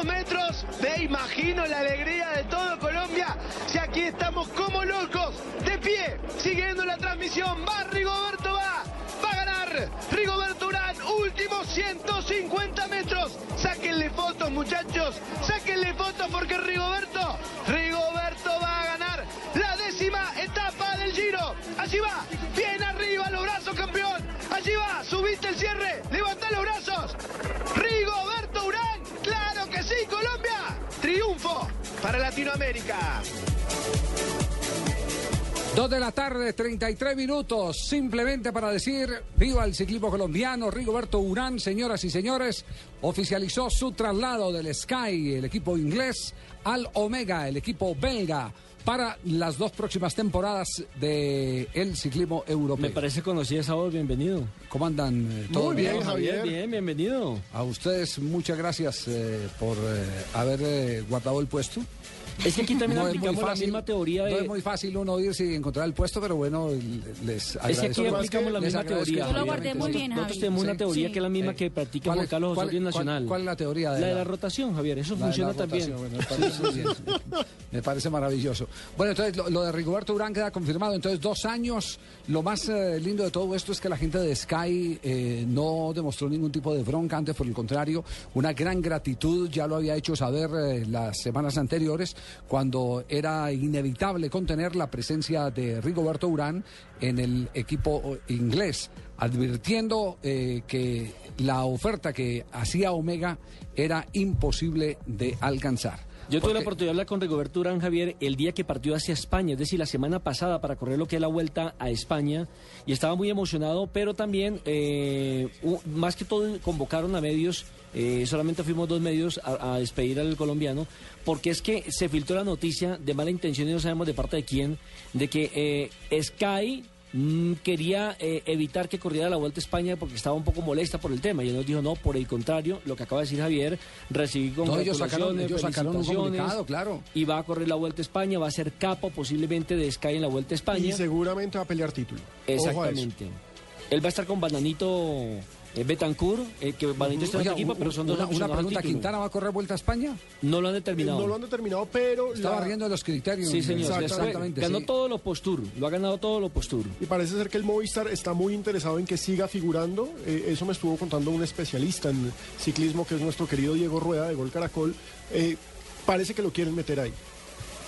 200 metros. Me imagino la alegría de todo Colombia. Si aquí estamos como locos, de pie, siguiendo la transmisión. Va Rigoberto, va. Va a ganar Rigoberto Urán. Últimos 150 metros. Sáquenle fotos, muchachos. Sáquenle fotos porque Rigoberto, Rigoberto va a ganar la décima etapa del Giro. Allí va. Bien arriba los brazos, campeón. Allí va. Subiste el cierre. Levanta los brazos. Rigoberto Urán. Colombia. Triunfo para Latinoamérica. Dos de la tarde, 33 minutos, simplemente para decir, viva el ciclismo colombiano, Rigoberto Urán, señoras y señores, oficializó su traslado del Sky, el equipo inglés, al Omega, el equipo belga, para las dos próximas temporadas del el ciclismo europeo. Me parece conocida esa voz, bienvenido. ¿Cómo andan? ¿Todo Muy bien, Javier. Bien, bienvenido. A ustedes muchas gracias eh, por eh, haber eh, guardado el puesto. Es que aquí también No es muy aplicamos la fácil- misma teoría No de... es muy fácil uno irse y encontrar el puesto, pero bueno, les agradezco. Es que aquí aplicamos la misma teoría. Yo lo guardé muy bien, Nosotros Javi. tenemos una teoría Sí. que es la misma Eh, que practica ¿cuál Juan Carlos cuál- Osorio Nacional. cuál es la teoría de La de la- la rotación, Javier, eso La funciona la también. me parece maravilloso. Bueno, entonces lo, lo de Rigoberto Urán queda confirmado. Entonces, dos años. Lo más eh, lindo de todo esto es que la gente de Sky eh, no demostró ningún tipo de bronca, antes por el contrario, una gran gratitud. Ya lo había hecho saber eh, las semanas anteriores, cuando era inevitable contener la presencia de Rigoberto Urán en el equipo inglés, advirtiendo eh, que la oferta que hacía Omega era imposible de alcanzar. Yo tuve la oportunidad de hablar con Rigoberto Urán, Javier, el día que partió hacia España, es decir, la semana pasada para correr lo que es la vuelta a España, y estaba muy emocionado, pero también, eh, más que todo, convocaron a medios, eh, solamente fuimos dos medios a, a despedir al colombiano, porque es que se filtró la noticia de mala intención y no sabemos de parte de quién, de que eh, Sky mm, quería eh, evitar que corriera la Vuelta a España porque estaba un poco molesta por el tema. Y él nos dijo, no, por el contrario, lo que acaba de decir Javier, recibí No, ellos sacaron- congratulaciones, ellos un claro. Y va a correr la Vuelta a España, va a ser capo posiblemente de Sky en la Vuelta a España. Y seguramente va a pelear título. Exactamente. Él va a estar con Bananito eh, Betancourt, eh, que Bananito está en Oiga, otro equipo, un- pero son dos una, una pregunta. ¿Quintana va a correr vuelta a España? No lo han determinado. No lo han determinado, pero Estaba la- riendo de los criterios. Sí, señor. Exactamente. Exactamente. Ganó sí. todos los postur, lo ha ganado todos los postur. y parece ser que el Movistar está muy interesado en que siga figurando. Eh, eso me estuvo contando un especialista en ciclismo, que es nuestro querido Diego Rueda de Gol Caracol. Eh, parece que lo quieren meter ahí.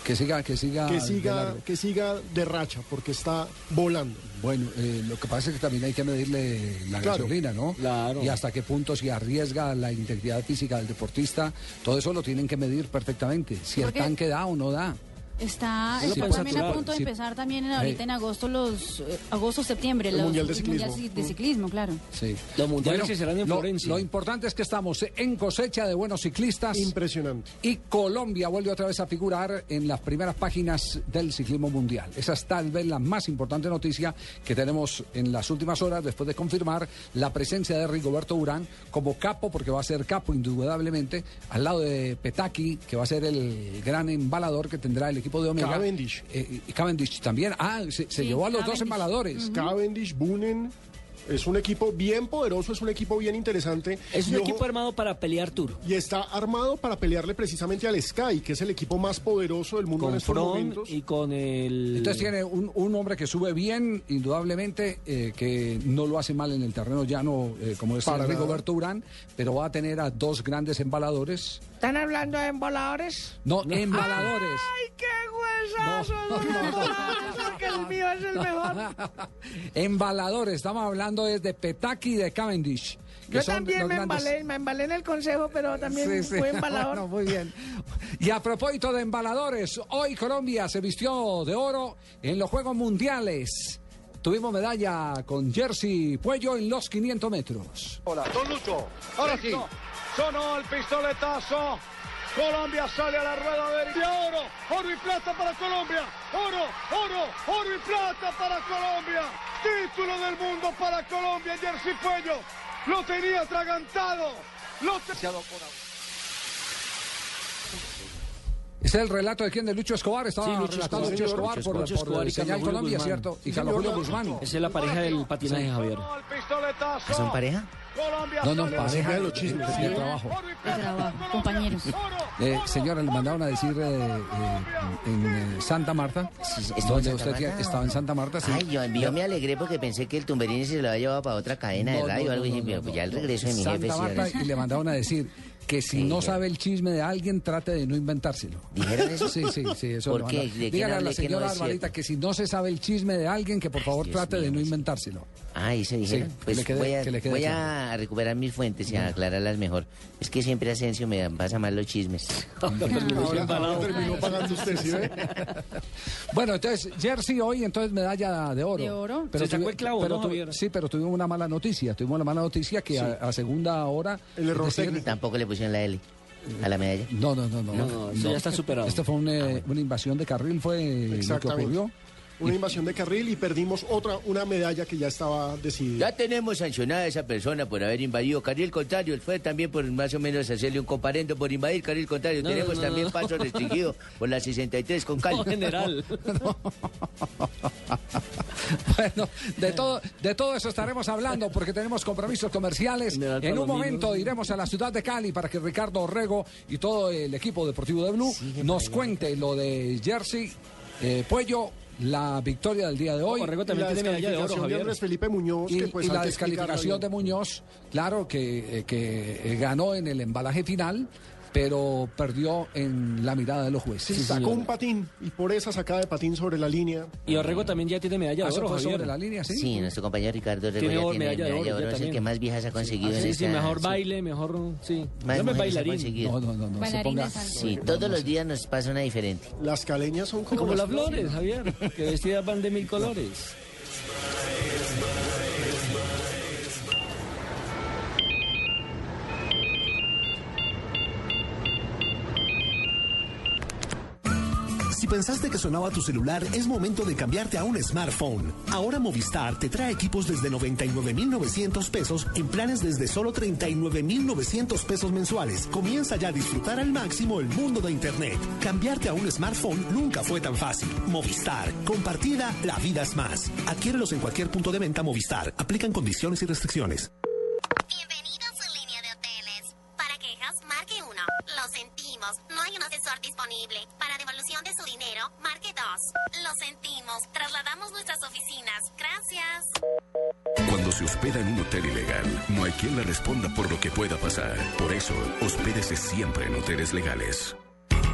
Que siga, que siga. Que siga, que siga de racha, porque está volando. Bueno, eh, lo que pasa es que también hay que medirle la Claro. gasolina, ¿no? Claro. Y hasta qué punto si arriesga la integridad física del deportista, todo eso lo tienen que medir perfectamente. Si el tanque da o no da. Está, Sí, está puede también saturar, a punto de sí. empezar también en- ahorita en agosto los eh, agosto septiembre El los- Mundial de Ciclismo. Mundial de ciclismo, claro. Sí. Los mundiales se serán en lo, Florencia. Lo importante es que estamos en cosecha de buenos ciclistas. Impresionante. Y Colombia vuelve otra vez a figurar en las primeras páginas del ciclismo mundial. Esa es tal vez la más importante noticia que tenemos en las últimas horas después de confirmar la presencia de Rigoberto Urán como capo, porque va a ser capo indudablemente, al lado de Petaki, que va a ser el gran embalador que tendrá el equipo de Omega. Cavendish. Eh, y Cavendish también. Ah, se, se Sí, llevó a los dos Cavendish. embaladores. Cavendish, Bunen. Es un equipo bien poderoso, es un equipo bien interesante. Es un Y ojo, equipo armado para pelear Tour. Y está armado para pelearle precisamente al Sky, que es el equipo más poderoso del mundo en Con estos Fron momentos. y con el... Entonces tiene un, un hombre que sube bien, indudablemente, eh, que no lo hace mal en el terreno llano, eh, como es Para Rigoberto Urán, pero va a tener a dos grandes embaladores. ¿Están hablando de emboladores? No, embaladores. ¡Ay, qué cabezazo, don Ramón, que el mío es el mejor. Embaladores, estamos hablando es de Petaki y de Cavendish. que Yo también me grandes- embalé, me embalé en el consejo, pero también Sí, sí. fui embalador. Bueno, muy bien. Y a propósito de embaladores, hoy Colombia se vistió de oro en los Juegos Mundiales. Tuvimos medalla con Jersey Puello en los 500 metros. Hola, Don Lucho. Ahora sí. Sonó el pistoletazo. Colombia sale a la rueda de oro. Oro y plata para Colombia. Oro, oro, oro y plata para Colombia. Título del mundo para Colombia. Jersey Puello lo tenía atragantado. Lo te- ¿Es el relato de quién? De Lucho Escobar. Estaba Sí, Lucho Escobar, Lucho. Escobar Lucho por, Escobar. por Lucho Escobar y Señal Carlos Julio Colombia, Guzmán. ¿cierto? Y Sí, Carlos. Julio Guzmán. Esa es la pareja del patinaje, Javier. El pistoletazo. ¿Son pareja? Colombia No, no, pareja de los chismes, de de trabajo. Y De trabajo, compañeros. Eh, señora, le mandaron a decir eh, eh, en eh, Santa Marta, ¿estuvo en donde Santa usted Marta? estaba en Santa Marta. sí. Ay, yo, yo me alegré porque pensé que el tumberini se lo había llevado para otra cadena de No, radio no, o algo no, pero no, pues ya el regreso de mi Santa jefe sí Marta y le mandaron a decir que si Sí, no ya. sabe el chisme de alguien, trate de no inventárselo. ¿Dijeron eso? Sí, sí, sí, eso ¿Por lo qué? mandaron. ¿De quién Dígale a la no señora cierto? que si no se sabe el chisme de alguien, que por favor trate de no inventárselo. Ah, ¿y se dijeron? Sí, pues quede- voy, a, voy a recuperar mis fuentes y a aclararlas mejor. Es que siempre Asensio me pasa mal los chismes. Ahora, ahora terminó pagando usted, ¿sí ve? Bueno, entonces, Jersey hoy, entonces medalla de oro. De oro. Se sacó el clavo, pero ¿no, tu-? Sí, pero tuvimos una mala noticia. Tuvimos la mala noticia que a, a segunda hora. El error decir, técnico. Tampoco le pusieron la L a la medalla. No, no, no, no. No, eso ya está superado. Esto fue un, eh, una invasión de carril, fue lo que ocurrió. Una invasión de carril y perdimos otra, una medalla que ya estaba decidida. Ya tenemos sancionada a esa persona por haber invadido carril contrario. Fue también por más o menos hacerle un comparendo por invadir carril contrario. No, tenemos no, no, también no. paso restringido por la 63 con Cali. No, general. Bueno, de todo, de todo eso estaremos hablando porque tenemos compromisos comerciales. En un momento iremos a la ciudad de Cali para que Ricardo Orrego y todo el equipo deportivo de Blue nos cuente lo de Jersey, eh, Puello, la victoria del día de hoy. Orrego Y también la tiene medalla de oro, de Felipe Muñoz, Y, que pues y la descalificación de. Muñoz, claro, que, eh, que eh, ganó en el embalaje final, pero perdió en la mirada de los jueces. Sí, sacó un patín y por esa sacada de patín sobre la línea. Y Orrego también ya tiene medalla Ah, de eso oro, fue Javier. sobre la línea, sí. Sí, nuestro compañero Ricardo Rego Tiene ya oro, tiene medalla de oro, es el también. que más viejas ha conseguido Ah, en sí, esta... sí, mejor sí. baile, mejor... Sí. Más mujeres ha bailarín. No, no, no, no se ponga. Sí, todos los días nos pasa una diferente. Las caleñas son como, Como las flores, Javier, que vestidas van de mil colores. Si pensaste que sonaba tu celular, es momento de cambiarte a un smartphone. Ahora Movistar te trae equipos desde 99,900 pesos en planes desde solo 39,900 pesos mensuales. Comienza ya a disfrutar al máximo el mundo de Internet. Cambiarte a un smartphone nunca fue tan fácil. Movistar. Compartida, la vida es más. Adquiérelos en cualquier punto de venta Movistar. Aplican condiciones y restricciones. Hospeda en un hotel ilegal, no hay quien le responda por lo que pueda pasar. Por eso, hospédese siempre en hoteles legales.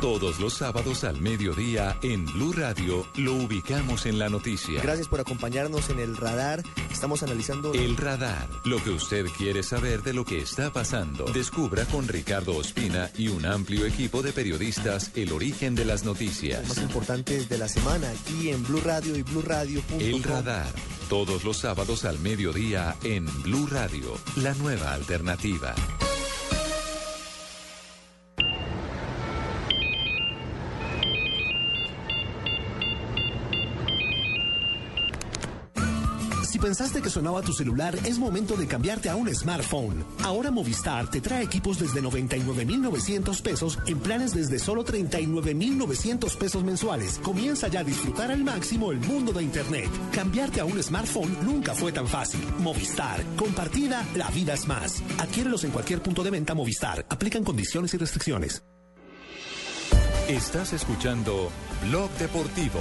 Todos los sábados al mediodía en Blue Radio lo ubicamos en la noticia. Gracias por acompañarnos en el radar. Estamos analizando El radar, lo que usted quiere saber de lo que está pasando. Descubra con Ricardo Ospina y un amplio equipo de periodistas el origen de las noticias. más importantes de la semana aquí en Blue Radio y BlueRadio.com. El radar, todos los sábados al mediodía en Blue Radio, la nueva alternativa. Si pensaste que sonaba tu celular, es momento de cambiarte a un smartphone. Ahora Movistar te trae equipos desde 99,900 pesos en planes desde solo 39,900 pesos mensuales. Comienza ya a disfrutar al máximo el mundo de Internet. Cambiarte a un smartphone nunca fue tan fácil. Movistar. Compartida, la vida es más. Adquiérelos en cualquier punto de venta Movistar. Aplican condiciones y restricciones. Estás escuchando Blog Deportivo.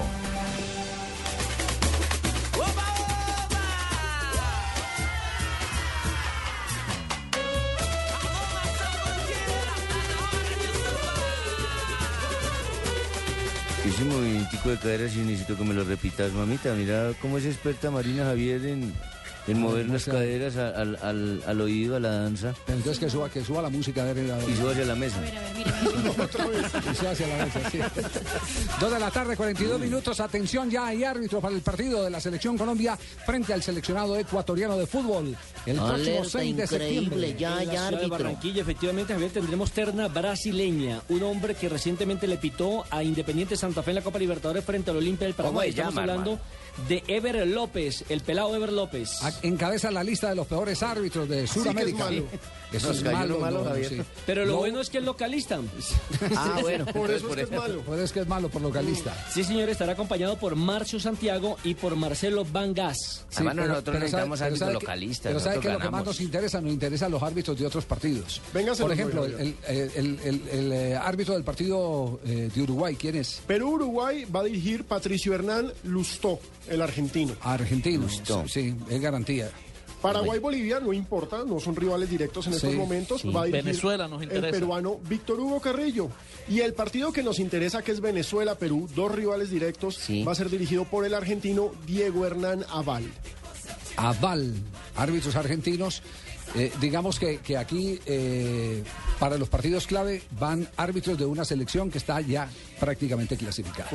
Ese movimentico de cadera sí necesito que me lo repitas, mamita. Mira cómo es experta Marina Javier en, en mover las caderas a- al, al, al oído, a la danza. Pero entonces que suba, que suba la música. a ver, a ver. Y sube hacia la mesa. Y suba hacia la mesa, sí. Dos de la tarde, 42 minutos. Atención, ya hay árbitro para el partido de la Selección Colombia frente al seleccionado ecuatoriano de fútbol. El próximo Alerta 6 de septiembre. en la ciudad de Barranquilla, efectivamente, Javier, tendremos terna brasileña. Un hombre que recientemente le pitó a Independiente Santa Fe en la Copa Libertadores frente al Olimpia del ¿Cómo Paraguay. se Estamos llama, hablando de Ever López, el pelado Ever López. Encabeza la lista de los peores árbitros de Sudamérica. malo. Eso es malo, no, sí. Pero lo No, bueno es que es localista. Ah, bueno, por eso es que es malo. Por eso es que es malo, por localista. Sí, señor, estará acompañado por Marcio Santiago y por Marcelo Vangas. Sí, pero- pero sabe- pero sabe que- Pero sabe que lo que más nos interesa, nos interesa los árbitros de otros partidos. Véngase, Por ejemplo, Julio. el, el- el- el- el, eh, árbitro del partido eh, de Uruguay, ¿quién es? Perú-Uruguay va a dirigir Patricio Hernán Lustó, el argentino. Argentino, sí, es garantía. Paraguay-Bolivia no importa, no son rivales directos en estos Sí, momentos. sí. Va a Venezuela nos El interesa. peruano Víctor Hugo Carrillo. Y el partido que nos interesa, que es Venezuela-Perú, dos rivales directos, va a ser dirigido por el argentino Diego Hernán Aval. Aval, árbitros argentinos. Eh, digamos que, que aquí, eh, para los partidos clave, van árbitros de una selección que está ya prácticamente clasificada.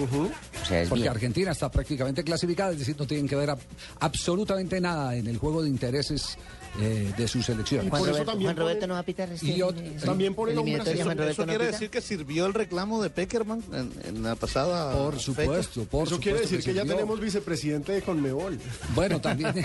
sea, es Porque bien. Argentina está prácticamente clasificada, es decir, no tienen que ver a- absolutamente nada en el juego de intereses eh, de sus selecciones. Juan Roberto- Juan Roberto no va a pitar Y ot- También por el Eso, Juan eso no quiere pita. decir que sirvió el reclamo de Peckerman en, en la pasada. Por supuesto, por Eso quiere supuesto decir que, ya tenemos vicepresidente de Conmebol. Bueno, también.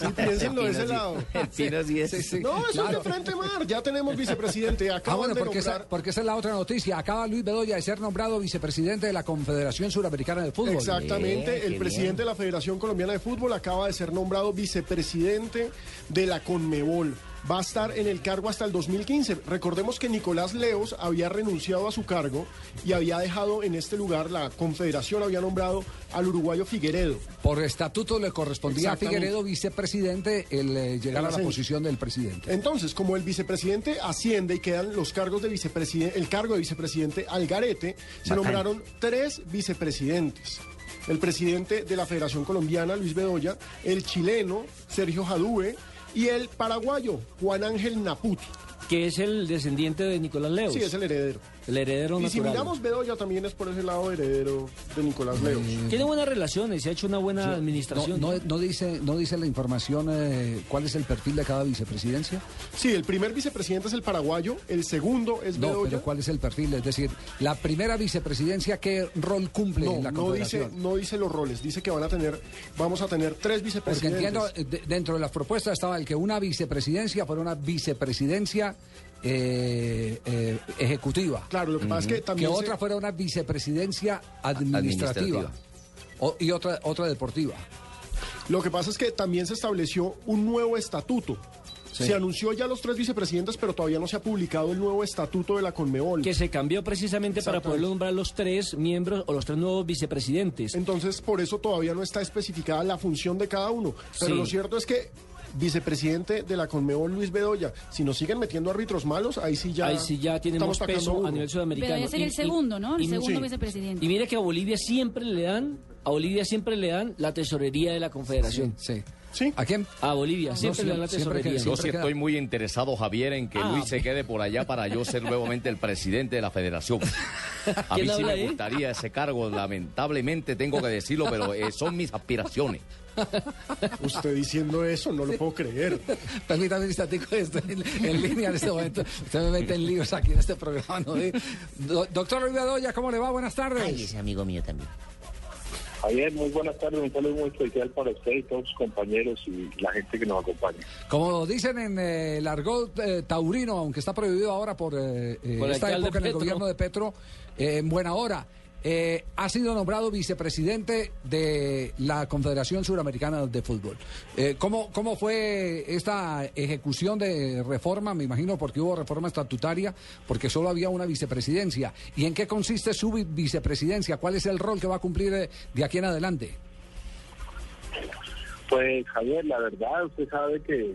Sí, piénsenlo de ese sí. lado. Sí es. Sí, sí, No, eso es claro. de frente mar. Ya tenemos vicepresidente. Ah, Acaban bueno, de porque esa, nombrar. porque esa es la otra noticia. Acaba Luis Bedoya de ser nombrado vicepresidente de la Confederación Suramericana de Fútbol. Exactamente, el presidente de la Federación Colombiana de Fútbol acaba de ser nombrado vicepresidente de la Conmebol. Va a estar en el cargo hasta el 2015. Recordemos que Nicolás Leos había renunciado a su cargo y había dejado en este lugar, la Confederación había nombrado al uruguayo Figueredo. Por estatuto le correspondía a. Figueredo, vicepresidente, el eh, llegar El a la posición del presidente. Entonces, como el vicepresidente asciende y quedan los cargos de vicepresidente, el cargo de vicepresidente al garete, se Bacán. nombraron tres vicepresidentes. El presidente de la Federación Colombiana, Luis Bedoya, el chileno, Sergio Jadue, y el paraguayo, Juan Ángel Naput. Que es el descendiente de Nicolás Leos. Sí, es el heredero. El heredero Y si natural. miramos Bedoya también es por ese lado heredero de Nicolás Leos. Tiene buenas relaciones, se ha hecho una buena administración. no, no dice, no dice la información eh, cuál es el perfil de cada vicepresidencia. Sí, el primer vicepresidente es el paraguayo, el segundo es No, Bedoya. pero cuál es el perfil, es decir, la primera vicepresidencia qué rol cumple No, en la no dice, no dice los roles, dice que van a tener, vamos a tener tres Porque vicepresidentes. entiendo, eh, de- dentro de las propuestas estaba el que una vicepresidencia fuera una vicepresidencia eh, eh, ejecutiva. Claro, lo que pasa es que también Que se- otra fuera una vicepresidencia administrativa. Administrativa. O- y otra, otra deportiva. Lo que pasa es que también se estableció un nuevo estatuto. Sí. Se anunció ya los tres vicepresidentes, pero todavía no se ha publicado el nuevo estatuto de la Conmebol. Que se cambió precisamente para poder nombrar los tres miembros o los tres nuevos vicepresidentes. Entonces, por eso todavía no está especificada la función de cada uno. Pero Sí. lo cierto es que vicepresidente de la Conmebol, Luis Bedoya, si nos siguen metiendo árbitros malos, ahí sí ya... Ahí sí ya tenemos peso a nivel sudamericano. Pero debe ser Y- el y- segundo, ¿no? El y- segundo sí. vicepresidente. Y mire que a Bolivia siempre le dan, a Bolivia siempre le dan la tesorería de la Confederación. Sí. ¿Sí? ¿A quién? A Bolivia, siempre le dan la siempre que- tesorería. Yo sí estoy muy interesado, Javier, en que Ah. Luis se quede por allá para yo ser nuevamente el presidente de la federación. A mí ¿Quién sí me ahí? gustaría ese cargo, lamentablemente tengo que decirlo, pero eh, son mis aspiraciones. Usted diciendo eso, no lo puedo creer. Permítame un instantico, estoy en, en línea en este momento. Usted me mete en líos aquí en este programa. ¿no? Do- doctor Luis Bedoya, ¿cómo le va? Buenas tardes. Ay, ese amigo mío también. Javier, muy buenas tardes, un saludo muy especial para usted y todos sus compañeros y la gente que nos acompaña. Como dicen en eh, el argot eh, taurino, aunque está prohibido ahora por, eh, eh, Por esta época en el gobierno de Petro, eh, en buena hora, eh, ha sido nombrado vicepresidente de la Confederación Suramericana de Fútbol. Eh, ¿cómo, ¿Cómo fue esta ejecución de reforma? Me imagino porque hubo reforma estatutaria, porque solo había una vicepresidencia. ¿Y en qué consiste su vi- vicepresidencia? ¿Cuál es el rol que va a cumplir eh, de aquí en adelante? Pues Javier, la verdad, usted sabe que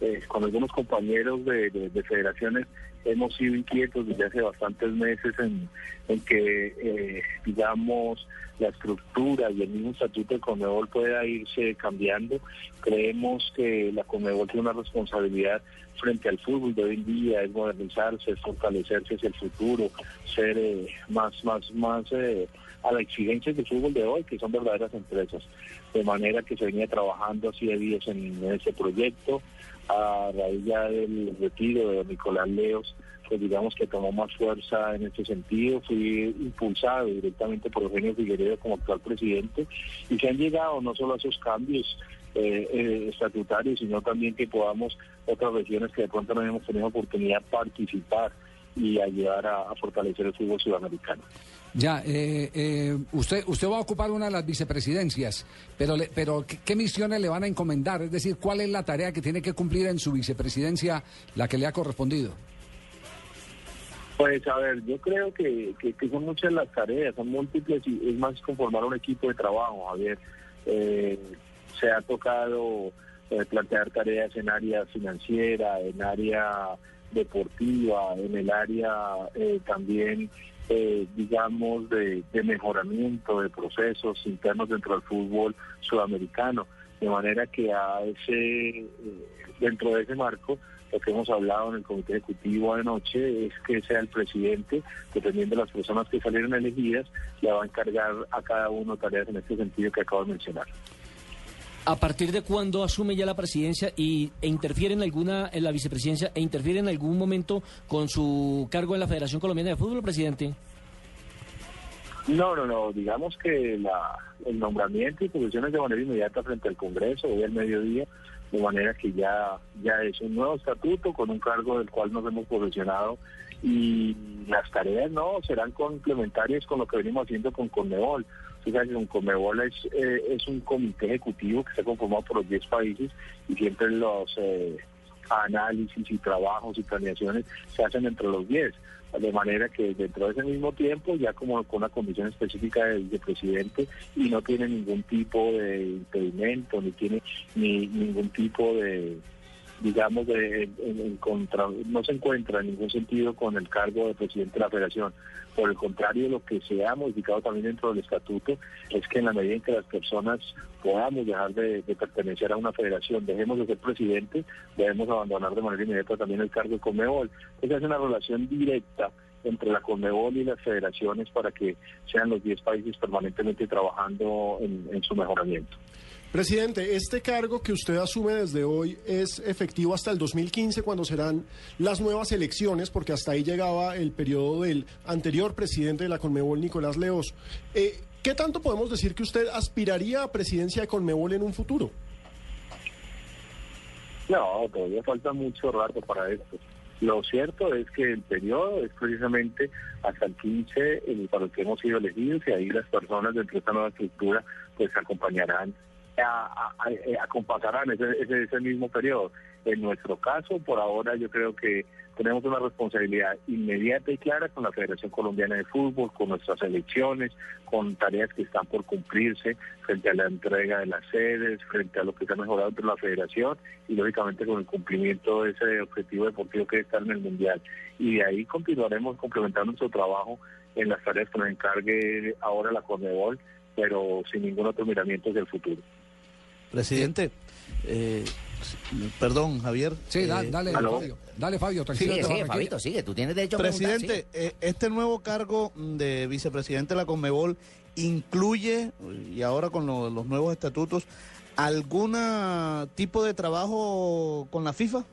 eh, con algunos compañeros de federaciones hemos sido inquietos desde hace bastantes meses en, en que, eh, digamos, la estructura y el mismo estatuto de Conmebol pueda irse cambiando. Creemos que la Conmebol tiene una responsabilidad frente al fútbol de hoy en día, es modernizarse, es fortalecerse hacia el futuro, ser eh, más, más, más eh, a la exigencia del fútbol de hoy, que son verdaderas empresas. De manera que se venía trabajando así de días en, este proyecto, a raíz ya del retiro de Nicolás Leos, pues digamos que tomó más fuerza en este sentido. Fui impulsado directamente por Eugenio Figueredo como actual presidente y se han llegado no solo a esos cambios eh, eh, estatutarios, sino también que podamos otras regiones que de pronto no hemos tenido oportunidad participar y ayudar a, a fortalecer el fútbol sudamericano. Ya, eh, eh, usted usted va a ocupar una de las vicepresidencias, pero le- pero ¿qué, misiones le van a encomendar? Es decir, ¿cuál es la tarea que tiene que cumplir en su vicepresidencia la que le ha correspondido? Pues a ver, yo creo que, que, son muchas las tareas, son múltiples y es más conformar un equipo de trabajo. A ver, eh, se ha tocado eh, plantear tareas en área financiera, en área deportiva, en el área eh, también, eh, digamos, de, de mejoramiento de procesos internos dentro del fútbol sudamericano. De manera que a ese, eh, dentro de ese marco, lo que hemos hablado en el comité ejecutivo anoche es que sea el presidente, dependiendo de las personas que salieron elegidas, le va a encargar a cada uno tareas en este sentido que acabo de mencionar. ¿A partir de cuándo asume ya la presidencia y, e interfiere en alguna, en la vicepresidencia, e interfiere en algún momento con su cargo en la Federación Colombiana de Fútbol, presidente? No, no, no. Digamos que la, el nombramiento y posiciones de manera inmediata frente al Congreso, hoy al mediodía, de manera que ya, ya es un nuevo estatuto con un cargo del cual nos hemos posicionado y las tareas no serán complementarias con lo que venimos haciendo con Conmebol. Con Conmebol es, eh, es un comité ejecutivo que está conformado por los 10 países y siempre los eh, análisis y trabajos y planeaciones se hacen entre los 10 de manera que dentro de ese mismo tiempo, ya como con una condición específica de vicepresidente y no tiene ningún tipo de impedimento, ni tiene ni ningún tipo de, digamos, de en- contra, no se encuentra en ningún sentido con el cargo de presidente de la federación. Por el contrario, lo que se ha modificado también dentro del estatuto es que en la medida en que las personas podamos dejar de, pertenecer a una federación, dejemos de ser presidente, debemos abandonar de manera inmediata también el cargo de Conmebol. Esa es una relación directa entre la Conmebol y las federaciones para que sean los 10 países permanentemente trabajando en su mejoramiento. Presidente, este cargo que usted asume desde hoy es efectivo hasta el 2015, cuando serán las nuevas elecciones, porque hasta ahí llegaba el periodo del anterior presidente de la Conmebol, Nicolás Leos. Eh, ¿Qué tanto podemos decir que usted aspiraría a presidencia de Conmebol en un futuro? No, todavía falta mucho rato para esto. Lo cierto es que el periodo es precisamente hasta el 15 el para el que hemos sido elegidos y ahí las personas dentro de esta nueva estructura pues acompañarán, a, a- a- eh, acompasarán ese, ese, ese mismo periodo. En nuestro caso, por ahora yo creo que tenemos una responsabilidad inmediata y clara con la Federación Colombiana de Fútbol, con nuestras elecciones, con tareas que están por cumplirse frente a la entrega de las sedes, frente a lo que se ha mejorado entre la federación y lógicamente con el cumplimiento de ese objetivo deportivo que está en el Mundial. Y de ahí continuaremos complementando nuestro trabajo en las tareas que nos encargue ahora la Conmebol, pero sin ningún otro miramiento hacia el futuro. Presidente, eh, perdón, Javier. Sí, da- eh, dale, ¿aló? Fabio. Dale, Fabio, tranquilo. Sigue, sigue, Fabito, sigue. Tú tienes derecho a Presidente, eh, este nuevo cargo de vicepresidente de la Conmebol incluye, y ahora con lo- los nuevos estatutos, algún tipo de trabajo con la FIFA?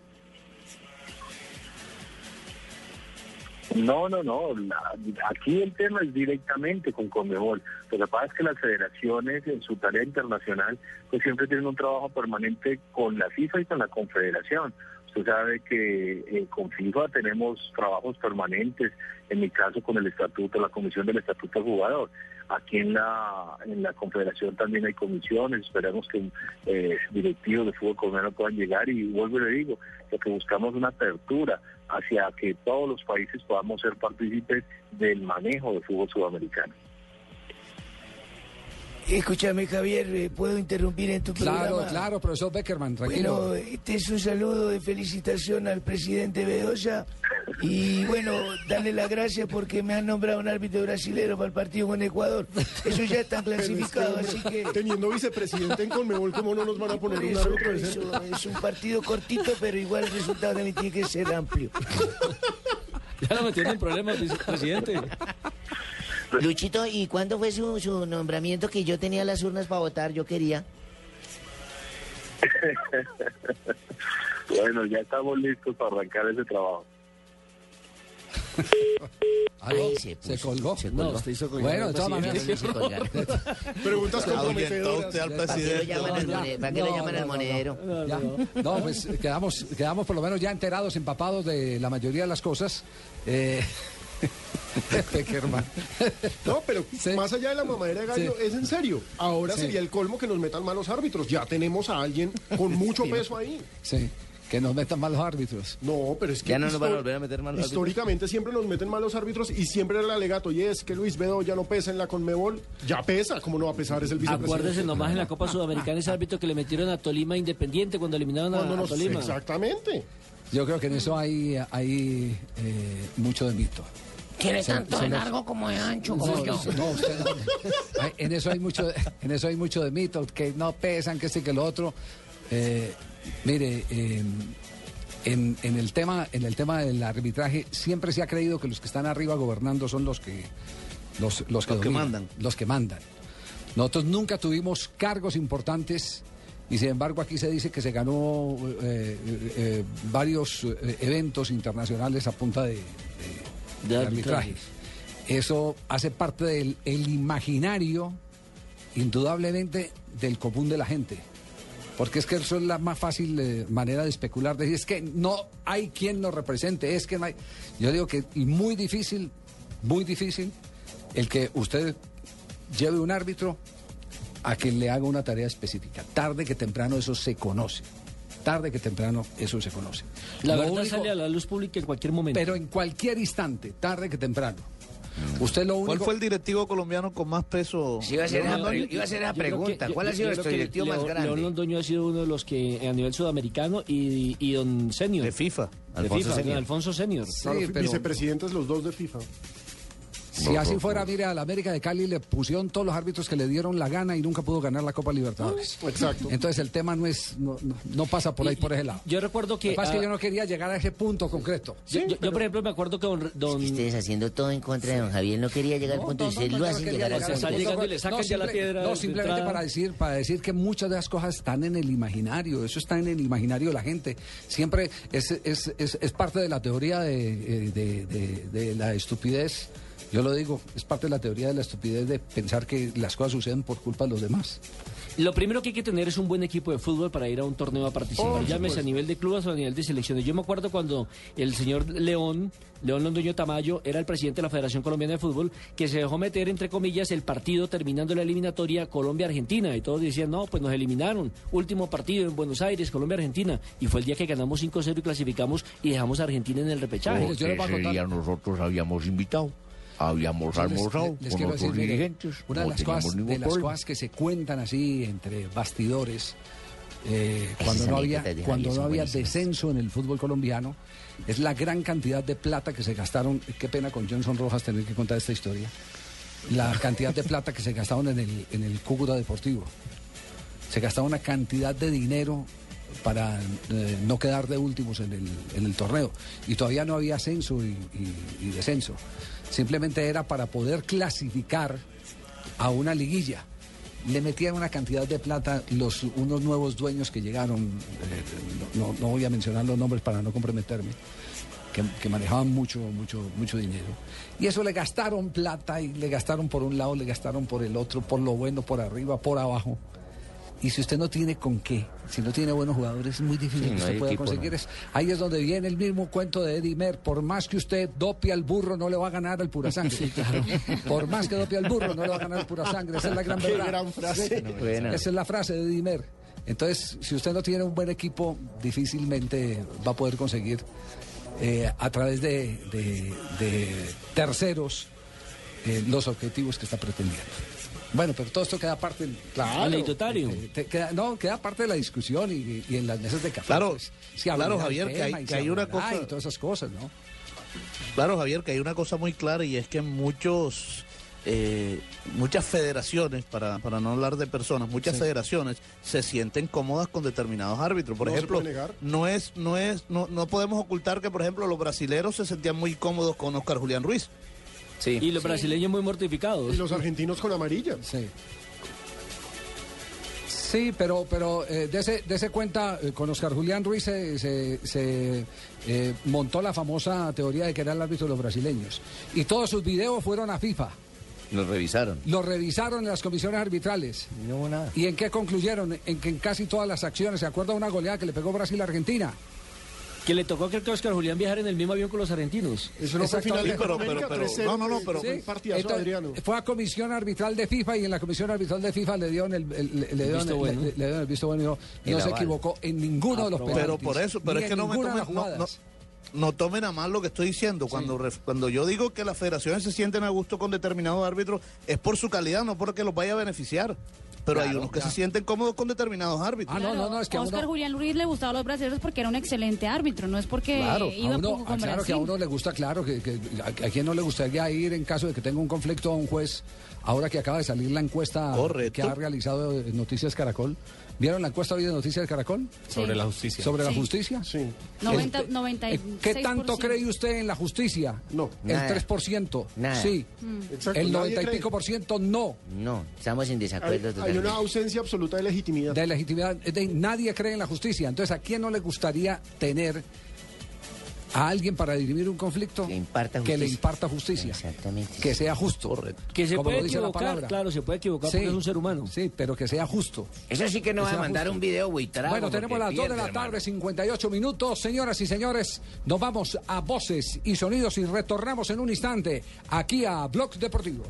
No, no, no. aquí el tema es directamente con Conmebol. Lo que pasa es que las federaciones en su tarea internacional pues siempre tienen un trabajo permanente con la FIFA y con la Confederación. Usted sabe que con FIFA tenemos trabajos permanentes, en mi caso con el estatuto, la comisión del estatuto del jugador. Aquí en la, en la Confederación también hay comisiones, esperamos que eh, directivos de fútbol colombiano puedan llegar y vuelvo y le digo, lo que buscamos una apertura hacia que todos los países podamos ser partícipes del manejo del fútbol sudamericano. Escúchame, Javier, eh, ¿puedo interrumpir en tu Claro, programa? claro, profesor Beckerman, tranquilo. Bueno, este es un saludo de felicitación al presidente Bedoya y bueno, darle las gracias porque me han nombrado un árbitro brasilero para el partido con Ecuador. Eso ya está Pero es que, clasificado, así que... Teniendo vicepresidente en Conmebol, ¿cómo no nos van a poner Por un eso, árbitro eso, es un partido cortito, pero igual el resultado también tiene que ser amplio. Ya lo metiendo en problemas, presidente. Luchito, ¿y cuándo fue su, su nombramiento que yo tenía las urnas para votar? Yo quería. Bueno, ya estamos listos para arrancar ese trabajo. Se, se colgó. No, usted hizo colgar Bueno, de todas maneras. Preguntas usted al ¿Para qué lo presidente. llaman, al, ¿para qué lo No, llaman no, al no, monedero? No, pues quedamos, quedamos por lo menos ya enterados, empapados de la mayoría de las cosas. Eh. No, pero más allá de la mamadera de gallo, Sí. es en serio. Ahora Sí. sería el colmo que nos metan malos árbitros. Ya tenemos a alguien con mucho peso ahí. Sí, que nos metan mal los árbitros. No, pero es que Ya no nos van a volver a meter malos árbitros. Históricamente siempre nos meten malos árbitros y siempre el alegato, y es que Luis Bedo ya no pesa en la Conmebol. Ya pesa, ¿cómo no va a pesar? Es el vicepresidente. Acuérdese nomás en la Copa Sudamericana ese árbitro que le metieron a Tolima Independiente cuando eliminaron a, Cuando a nos- Tolima. Exactamente. Yo creo que en eso hay, hay eh, mucho de mito. Tiene Se- tanto se de los- largo como de ancho, No, como yo. no, no, usted no. Ay, En eso hay mucho, de- en eso hay mucho de mito, que no pesan, que este que lo otro. Eh, mire, eh, en, en el tema, en el tema del arbitraje siempre se ha creído que los que están arriba gobernando son los que los, los que, Los que dominan, mandan. los que mandan. Nosotros nunca tuvimos cargos importantes y sin embargo aquí se dice que se ganó eh, eh, varios eventos internacionales a punta de, de- De de arbitraje. Eso hace parte del el imaginario, indudablemente, del común de la gente. Porque es que eso es la más fácil eh, manera de especular. Decir, es que no hay quien nos represente, es que no hay. Yo digo que muy difícil, muy difícil, el que usted lleve un árbitro a que le haga una tarea específica. Tarde que temprano eso se conoce. Tarde que temprano eso se conoce. La Lo verdad único- sale a la luz pública en cualquier momento. pero en cualquier instante, tarde que temprano. Usted lo único. ¿Cuál fue el directivo colombiano con más peso? Sí, iba a ser esa, Londoño? iba a ser esa Yo creo pregunta. que- ¿Cuál yo- ha sido nuestro directivo más grande? León Londoño ha sido uno de los que a nivel sudamericano y, y don Senior. De FIFA. De Alfonso FIFA, Senior. don Alfonso Senior. Sí, Claro, pero- Vicepresidentes los dos de FIFA. Si así fuera, mire, a la América de Cali le pusieron todos los árbitros que le dieron la gana y nunca pudo ganar la Copa Libertadores. Exacto. Entonces el tema no es no, no- no pasa por ahí, por ese lado. Yo recuerdo que... Lo que pasa es ah, que yo no quería llegar a ese punto concreto. yo, yo- yo, por ejemplo, me acuerdo que don... don- Ustedes haciendo todo en contra de don Javier no quería llegar al punto y ustedes lo no hacen llegar al punto. llegando y le sacan ya la piedra No, simplemente para decir, para decir que muchas de las cosas están en el imaginario, eso está en el imaginario de la gente. Siempre es, es, es, es parte de la teoría de, eh, de- de- de la estupidez. Yo lo digo, es parte de la teoría de la estupidez de pensar que las cosas suceden por culpa de los demás. Lo primero que hay que tener es un buen equipo de fútbol para ir a un torneo a participar. Por Llámese a nivel de clubes o a nivel de selecciones. Yo me acuerdo cuando el señor León, León Londoño Tamayo, era el presidente de la Federación Colombiana de Fútbol, que se dejó meter, entre comillas, el partido terminando la eliminatoria Colombia-Argentina. Y todos decían, no, pues nos eliminaron. Último partido en Buenos Aires, Colombia-Argentina. Y fue el día que ganamos 5-0 y clasificamos y dejamos a Argentina en el repechaje. Yo Ese día nosotros habíamos invitado, habíamos Yo les- almorzado les con dirigentes. Una de no las, cosas, ningún de las problema. cosas que se cuentan así entre bastidores, eh, cuando no había, cuando no había descenso en el fútbol colombiano, es la gran cantidad de plata que se gastaron. Qué pena con Johnson Rojas tener que contar esta historia. La cantidad de plata que se gastaron en el, en el Cúcuta Deportivo. Se gastaba una cantidad de dinero para eh, no quedar de últimos en el, en el torneo. Y todavía no había ascenso y, y- y descenso. Simplemente era para poder clasificar a una liguilla. Le metían una cantidad de plata los unos nuevos dueños que llegaron, eh, no, voy a mencionar los nombres para no comprometerme, que, que manejaban mucho, mucho, mucho dinero. Y eso le gastaron plata y le gastaron por un lado, le gastaron por el otro, por lo bueno, por arriba, por abajo. Y si usted no tiene con qué, si no tiene buenos jugadores, es muy difícil Sí, que usted pueda equipo, conseguir no. eso. Ahí es donde viene el mismo cuento de Eddie Mer. Por más que usted dope al burro, no le va a ganar al pura sangre. Por más que dope al burro, no le va a ganar al pura sangre. Esa es la gran Qué verdad. gran frase. Esa es la frase de Eddie Mer. Entonces, si usted no tiene un buen equipo, difícilmente va a poder conseguir eh, a través de, de- de terceros eh, los objetivos que está pretendiendo. Bueno, pero todo esto queda parte... Claro. Anecdotario. te- queda- no, queda parte de la discusión y, y en las mesas de café. Claro, pues, se claro, Javier, del que hay- tema y que se hay una cosa- Y todas esas cosas, ¿no? Claro, Javier, que hay una cosa muy clara y es que muchos, eh, muchas federaciones, para, para no hablar de personas, muchas Sí. federaciones se sienten cómodas con determinados árbitros. Por No ejemplo, no es, no es, no, no podemos ocultar que, por ejemplo, los brasileros se sentían muy cómodos con Oscar Julián Ruiz. Sí. Y los brasileños muy mortificados. Y los argentinos con amarilla. Sí. Sí, pero, pero eh, dese, dese cuenta, eh, con Oscar Julián Ruiz se, se- se, eh, montó la famosa teoría de que era el árbitro de los brasileños. Y todos sus videos fueron a FIFA. Nos revisaron. Lo revisaron en las comisiones arbitrales. No hubo nada. ¿Y en qué concluyeron? En que en casi todas las acciones, ¿se acuerda una goleada que le pegó Brasil a Argentina? Que le tocó creo que Oscar Julián viajar en el mismo avión con los argentinos. Eso no fue final de 3-0, no, no, no, pero- fue un partidazo Entonces, Adriano. Fue a comisión arbitral de FIFA y en la comisión arbitral de FIFA le dieron el, el- le- le dieron visto el- bueno. le- le dieron el visto bueno y no, se equivocó en ninguno de los penaltis. Pero por eso, pero es que no me tomen, las no, no- jugadas. no tomen a mal lo que estoy diciendo. Cuando, ref- cuando yo digo que las federaciones se sienten a gusto con determinados árbitros, es por su calidad, no porque los vaya a beneficiar. Pero hay Claro, unos que ya. se sienten cómodos con determinados árbitros. Ah, no, no, no, es que a Oscar uno- Julián Ruiz le gustaba a los brasileños porque era un excelente árbitro, no es porque Claro, iba a uno, poco ah, con claro que a Brasil. uno le gusta, claro, que, que- a, a quien no le gustaría ir en caso de que tenga un conflicto a un juez, ahora que acaba de salir la encuesta Correcto. que ha realizado eh, Noticias Caracol. ¿Vieron la encuesta hoy de Noticias Caracol? Sobre la justicia. ¿Sobre la justicia? Sí. 90, 96%. ¿Qué tanto cree usted en la justicia? No. El Nada. 3%. Nada. Sí. Exacto, El nadie 90 y pico por ciento no. No, estamos en Hay, desacuerdo hay totalmente. una ausencia absoluta de legitimidad. De legitimidad. De- nadie cree en la justicia. Entonces, ¿a quién no le gustaría tener a alguien para dirimir un conflicto Que imparta que le imparta justicia? Exactamente. Que sea justo. Que se como puede lo dice la equivocar, palabra. claro, se puede equivocar Sí. porque es un ser humano. Sí, pero que sea justo. Eso sí que no Que va a mandar justo. un video buitrago. Bueno, tenemos las 2 de la tarde, hermano. 58 minutos. Señoras y señores, nos vamos a voces y sonidos y retornamos en un instante aquí a Blog Deportivo.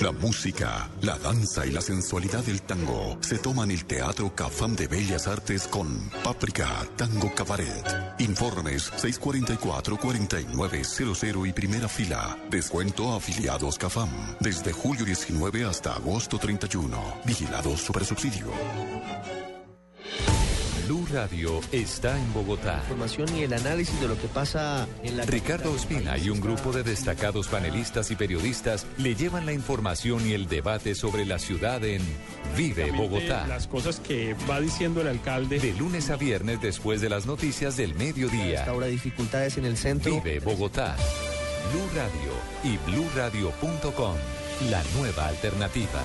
La música, la danza y la sensualidad del tango se toman el Teatro Cafam de Bellas Artes con Páprica Tango Cabaret. Informes 644-4900 y primera fila. Descuento a afiliados Cafam. Desde julio 19 hasta agosto 31. Vigilado Supersubsidio. Blue Radio está en Bogotá. Información y el análisis de lo que pasa en la Ricardo Ospina y un grupo de destacados panelistas y periodistas le llevan la información y el debate sobre la ciudad en Vive Bogotá. Las cosas que va diciendo el alcalde. De lunes a viernes después de las noticias del mediodía. Ahora dificultades en el centro. Vive Bogotá. Blue Radio y bluradio.com. La nueva alternativa.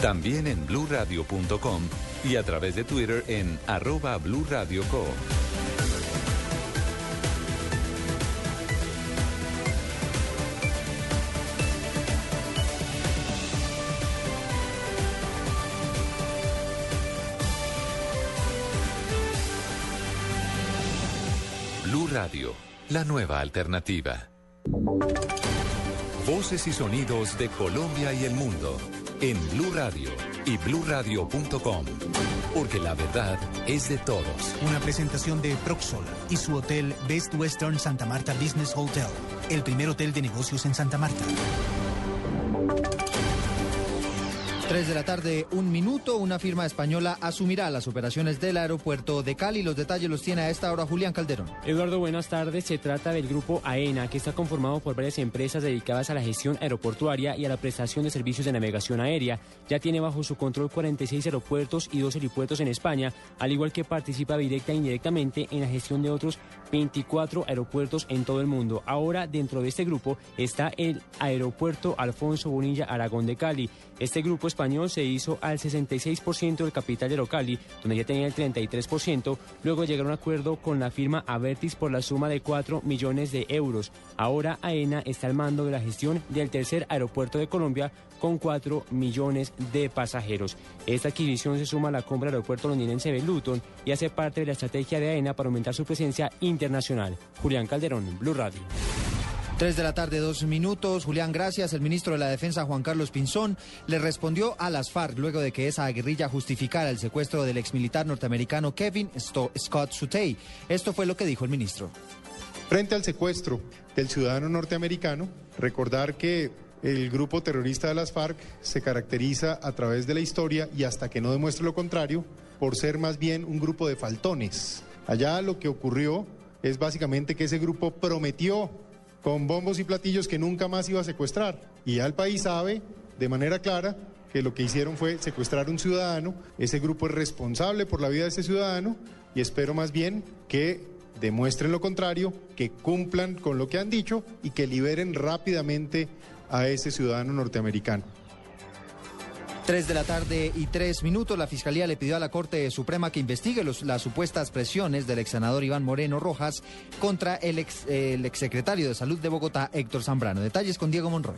También en bluradio.com y a través de Twitter en arroba Blue Radio Co. Blue Radio, la nueva alternativa. Voces y sonidos de Colombia y el mundo en Blue Radio y bluradio.com, porque la verdad es de todos. Una presentación de Proxol y su hotel Best Western Santa Marta Business Hotel, el primer hotel de negocios en Santa Marta. 3 de la tarde, un minuto. Una firma española asumirá las operaciones del aeropuerto de Cali. Los detalles los tiene a esta hora Julián Calderón. Eduardo, buenas tardes. Se trata del grupo AENA, que está conformado por varias empresas dedicadas a la gestión aeroportuaria y a la prestación de servicios de navegación aérea. Ya tiene bajo su control 46 aeropuertos y dos helipuertos en España, al igual que participa directa e indirectamente en la gestión de otros 24 aeropuertos en todo el mundo. Ahora, dentro de este grupo está el Aeropuerto Alfonso Bonilla Aragón de Cali. Este grupo español se hizo al 66% del capital de Locali, donde ya tenía el 33%, luego de llegar a un acuerdo con la firma Avertis por la suma de 4 millones de euros. Ahora AENA está al mando de la gestión del tercer aeropuerto de Colombia con 4 millones de pasajeros. Esta adquisición se suma a la compra del aeropuerto londinense de Luton y hace parte de la estrategia de AENA para aumentar su presencia internacional. Julián Calderón, Blue Radio. 3 de la tarde, dos minutos. Julián, gracias. El ministro de la Defensa, Juan Carlos Pinzón, le respondió a las FARC luego de que esa guerrilla justificara el secuestro del exmilitar norteamericano Kevin Scott Sutey. Esto fue lo que dijo el ministro. Frente al secuestro del ciudadano norteamericano, recordar que el grupo terrorista de las FARC se caracteriza a través de la historia y hasta que no demuestre lo contrario, por ser más bien un grupo de faltones. Allá lo que ocurrió es básicamente que ese grupo prometió con bombos y platillos que nunca más iba a secuestrar. Y ya el país sabe de manera clara que lo que hicieron fue secuestrar a un ciudadano. Ese grupo es responsable por la vida de ese ciudadano y espero más bien que demuestren lo contrario, que cumplan con lo que han dicho y que liberen rápidamente a ese ciudadano norteamericano. 3 de la tarde y 3 minutos. La Fiscalía le pidió a la Corte Suprema que investigue los- las supuestas presiones del ex senador Iván Moreno Rojas contra el, ex, el exsecretario de Salud de Bogotá, Héctor Zambrano. Detalles con Diego Monroy.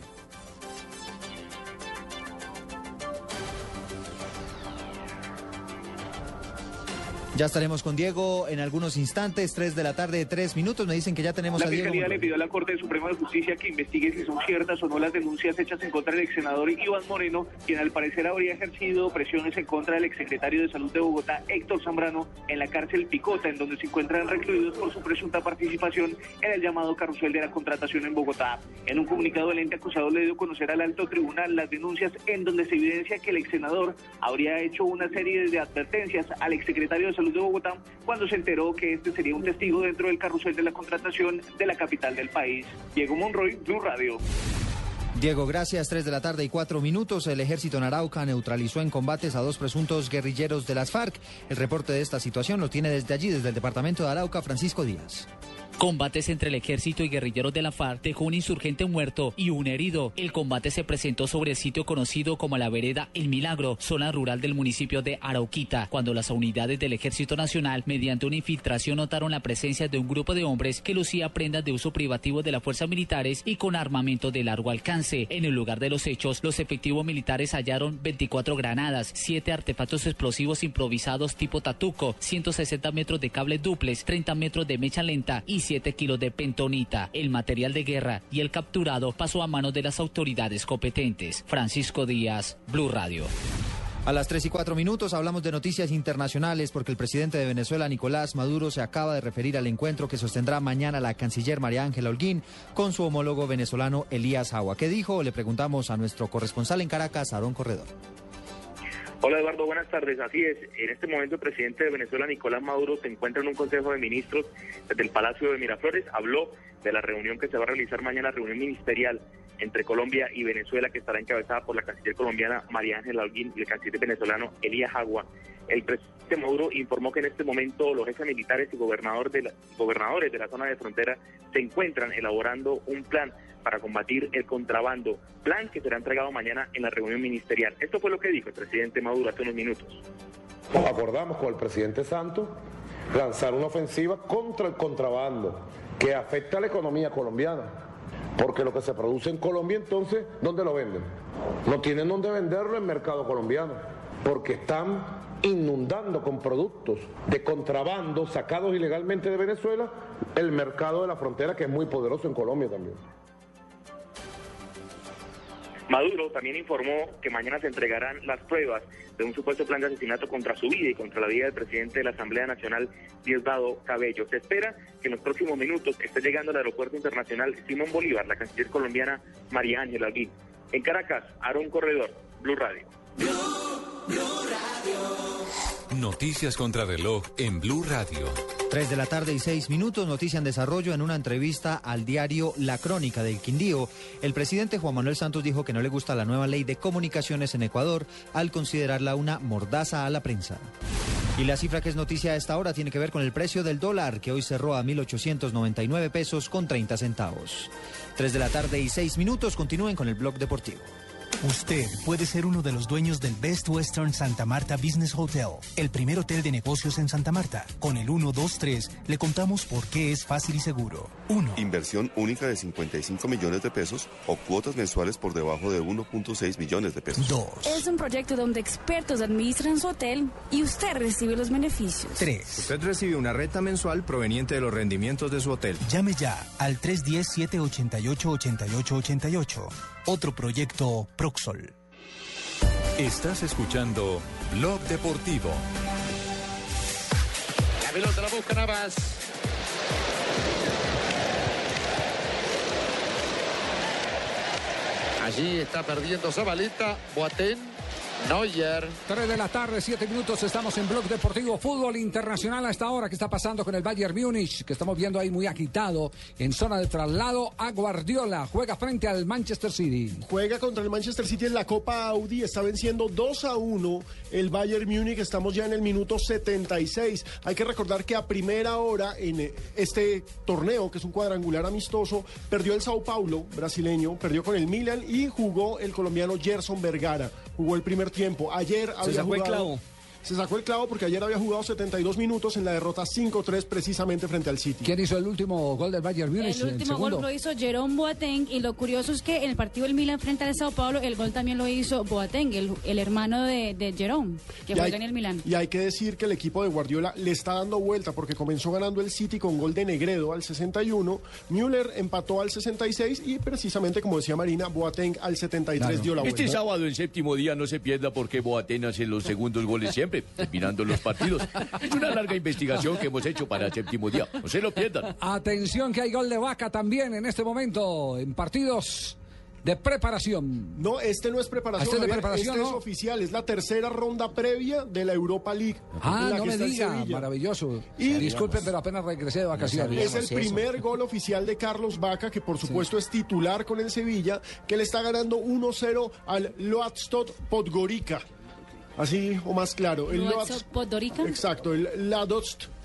Ya estaremos con Diego en algunos instantes, 3 de la tarde, 3 minutos. Me dicen que ya tenemos La a Diego. Fiscalía Monroy. le pidió a la Corte Suprema de Justicia que investigue si son ciertas o no las denuncias hechas en contra del ex senador Iván Moreno, quien al parecer habría ejercido presiones en contra del exsecretario de Salud de Bogotá, Héctor Zambrano, en la cárcel Picota, en donde se encuentran recluidos por su presunta participación en el llamado carrusel de la contratación en Bogotá. En un comunicado, el ente acusado le dio a conocer al alto tribunal las denuncias en donde se evidencia que el ex senador habría hecho una serie de advertencias al exsecretario de Salud de Bogotá cuando se enteró que este sería un testigo dentro del carrusel de la contratación de la capital del país. Diego Monroy, Blue Radio. Diego, gracias. 3 de la tarde y 4 minutos. El ejército en Arauca neutralizó en combates a dos presuntos guerrilleros de las FARC. El reporte de esta situación lo tiene desde allí, desde el departamento de Arauca, Francisco Díaz. Combates entre el ejército y guerrilleros de la FARC dejó un insurgente muerto y un herido. El combate se presentó sobre el sitio conocido como la vereda El Milagro, zona rural del municipio de Arauquita, cuando las unidades del Ejército Nacional, mediante una infiltración, notaron la presencia de un grupo de hombres que lucía prendas de uso privativo de las fuerzas militares y con armamento de largo alcance. En el lugar de los hechos, los efectivos militares hallaron 24 granadas, 7 artefactos explosivos improvisados tipo tatuco, 160 metros de cable duples, 30 metros de mecha lenta y 7 kilos de pentonita. El material de guerra y el capturado pasó a manos de las autoridades competentes. Francisco Díaz, Blue Radio. A las 3 y 4 minutos hablamos de noticias internacionales porque el presidente de Venezuela, Nicolás Maduro, se acaba de referir al encuentro que sostendrá mañana la canciller María Ángela Holguín con su homólogo venezolano Elías Agua. ¿Qué dijo? Le preguntamos a nuestro corresponsal en Caracas, Aarón Corredor. Hola Eduardo, buenas tardes. Así es, en este momento el presidente de Venezuela, Nicolás Maduro, se encuentra en un consejo de ministros desde el Palacio de Miraflores. Habló de la reunión que se va a realizar mañana, reunión ministerial entre Colombia y Venezuela, que estará encabezada por la canciller colombiana María Ángela Holguín y el canciller venezolano Elías Agua. El presidente Maduro informó que en este momento los jefes militares y de la- gobernadores de la zona de frontera se encuentran elaborando un plan para combatir el contrabando, plan que será entregado mañana en la reunión ministerial. Esto fue lo que dijo el presidente Maduro hace unos minutos. Acordamos con el presidente Santos lanzar una ofensiva contra el contrabando que afecta a la economía colombiana. Porque lo que se produce en Colombia, entonces, ¿dónde lo venden? No tienen dónde venderlo en el mercado colombiano. Porque están inundando con productos de contrabando sacados ilegalmente de Venezuela el mercado de la frontera, que es muy poderoso en Colombia también. Maduro también informó que mañana se entregarán las pruebas de un supuesto plan de asesinato contra su vida y contra la vida del presidente de la Asamblea Nacional, Diosdado Cabello. Se espera que en los próximos minutos esté llegando al aeropuerto internacional Simón Bolívar, la canciller colombiana María Ángela Alguín. En Caracas, Aaron Corredor, Blue Radio. Noticias contra reloj en Blue Radio. 3 de la tarde y 6 minutos, noticia en desarrollo. En una entrevista al diario La Crónica del Quindío, el presidente Juan Manuel Santos dijo que no le gusta la nueva ley de comunicaciones en Ecuador al considerarla una mordaza a la prensa. Y la cifra que es noticia a esta hora tiene que ver con el precio del dólar, que hoy cerró a 1.899 pesos con 30 centavos. 3 de la tarde y 6 minutos, continúen con el blog deportivo. Usted puede ser uno de los dueños del Best Western Santa Marta Business Hotel, el primer hotel de negocios en Santa Marta. Con el 123 le contamos por qué es fácil y seguro. 1. Inversión única de 55 millones de pesos o cuotas mensuales por debajo de 1.6 millones de pesos. 2. Es un proyecto donde expertos administran su hotel y usted recibe los beneficios. 3. Usted recibe una renta mensual proveniente de los rendimientos de su hotel. Llame ya al 310-788-8888. Otro proyecto Proxol. Estás escuchando Blog Deportivo. La pelota la busca Navas. Allí está perdiendo Zabaleta, Boateng, Neuer. 3 de la tarde, 7 minutos, estamos en Blog Deportivo Fútbol Internacional a esta hora. ¿Qué está pasando con el Bayern Múnich? Que estamos viendo ahí muy agitado en zona de traslado a Guardiola. Juega frente al Manchester City. Juega contra el Manchester City en la Copa Audi. Está venciendo 2 a 1 el Bayern Múnich. Estamos ya en el minuto 76. Hay que recordar que a primera hora en este torneo, que es un cuadrangular amistoso, perdió el Sao Paulo brasileño, perdió con el Milan y jugó el colombiano Gerson Vergara. Jugó el primer tiempo. Ayer había Se sacó el jugado- clavo. Se sacó el clavo porque ayer había jugado 72 minutos en la derrota 5-3 precisamente frente al City. ¿Quién hizo el último gol del Bayern Múnich? El último gol lo hizo Jerome Boateng y lo curioso es que en el partido del Milan frente al Sao Paulo el gol también lo hizo Boateng, el, el hermano de, de Jerome, que Y juega hay- en el Milan. Y hay que decir que el equipo de Guardiola le está dando vuelta porque comenzó ganando el City con gol de Negredo al 61, Müller empató al 66 y precisamente como decía Marina, Boateng al 73 dio la vuelta. Este sábado en séptimo día no se pierda porque Boateng hace los segundos goles siempre, terminando los partidos. Es una larga investigación que hemos hecho para séptimo día. No se lo pierdan. Atención que hay gol de vaca también en este momento en partidos de preparación. No, este no es preparación, Este es de Javier, preparación, este es ¿no? oficial, es la tercera ronda previa de la Europa League. Ah, no me el diga, maravilloso. Y- Disculpen, pero apenas regresé de vacaciones. Es el primer gol oficial de Carlos Vaca, que por supuesto es titular con el Sevilla, que le está ganando 1-0 al Loadstot Podgorica. Así o más claro. El. Exacto, el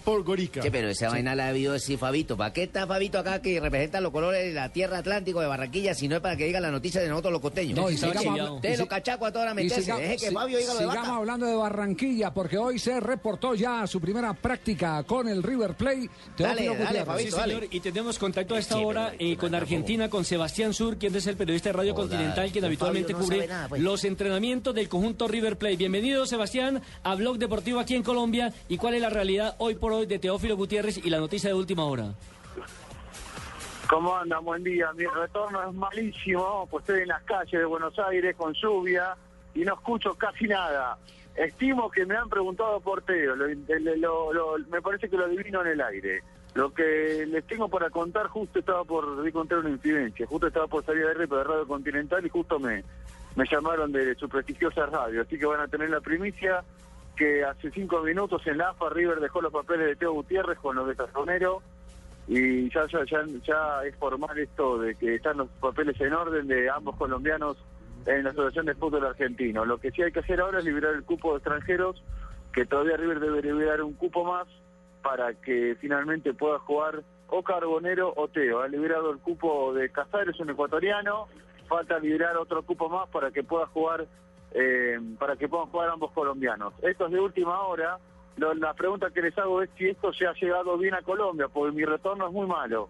Ladotst Podgorica. Che, pero esa Sí. vaina la vio así Fabito. ¿Para qué está Fabito acá que representa los colores de la tierra Atlántico de Barranquilla si no es para que diga la noticia de nosotros los costeños? No, y sigamos habla- y Ustedes si- los cachacos a toda hora Y meterse. siga- Deje que si- Fabio diga lo de sigamos vaca. hablando de Barranquilla, porque hoy se reportó ya su primera práctica con el River Plate. Teófilo Gutiérrez. Sí, señor, y tenemos contacto a esta hora eh, con Argentina, con Sebastián Sur, quien es el periodista de Radio Continental, quien habitualmente no cubre nada, pues. los entrenamientos del conjunto River Plate. Bienvenido, Sebastián, a Blog Deportivo aquí en Colombia. ¿Y cuál es la realidad hoy por hoy de Teófilo Gutiérrez y la noticia de última hora? ¿Cómo andan? Buen día. Mi retorno es malísimo, pues estoy en las calles de Buenos Aires con lluvia y no escucho casi nada. Estimo que me han preguntado por Teo, me parece que lo adivino en el aire. Lo que les tengo para contar, justo estaba por vi contar una incidencia, justo estaba por salir de RP de Radio Continental y justo me, me llamaron de su prestigiosa radio, así que van a tener la primicia que hace cinco minutos en la AFA River dejó los papeles de Teo Gutiérrez con los de Sazonero y ya, ya, ya, ya es formal esto de que están los papeles en orden de ambos colombianos en la Asociación de Fútbol Argentino. Lo que sí hay que hacer ahora es liberar el cupo de extranjeros, que todavía River debe liberar un cupo más para que finalmente pueda jugar o Carbonero o Teo. Ha liberado el cupo de Casares, un ecuatoriano, falta liberar otro cupo más para que pueda jugar eh, para que puedan jugar ambos colombianos. Esto es de última hora. Lo- la pregunta que les hago es si esto se ha llegado bien a Colombia, porque mi retorno es muy malo.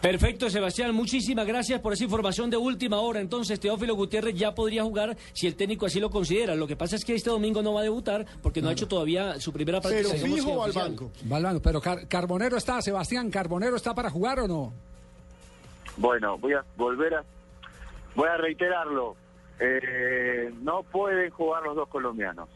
Perfecto, Sebastián. Muchísimas gracias por esa información de última hora. Entonces, Teófilo Gutiérrez ya podría jugar si el técnico así lo considera. Lo que pasa es que este domingo no va a debutar porque no ha hecho todavía su primera práctica. oficial. Va al banco. Pero Car- Carbonero está, Sebastián, ¿Carbonero está para jugar o no? Bueno, voy a volver a voy a reiterarlo. Eh, no pueden jugar los dos colombianos.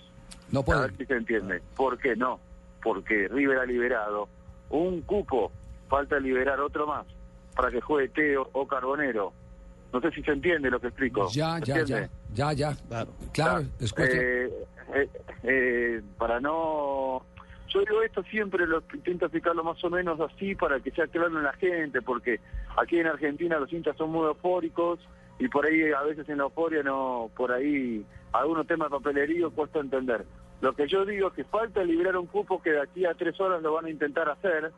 No A pueden. ver si se entiende. ¿Por qué no? Porque River ha liberado un cupo, falta liberar otro más para que juegue Teo o Carbonero. No sé si se entiende lo que explico. Ya, ¿Se ya, ya. Ya, ya. Claro, es cuestión- Eh, eh, eh, para no... Yo digo esto siempre, lo intento explicarlo más o menos así para que sea claro en la gente, porque aquí en Argentina los hinchas son muy eufóricos y por ahí a veces en la euforia no, por ahí algunos temas de papelería cuesta entender. Lo que yo digo es que falta liberar un cupo que de aquí a tres horas lo van a intentar hacer.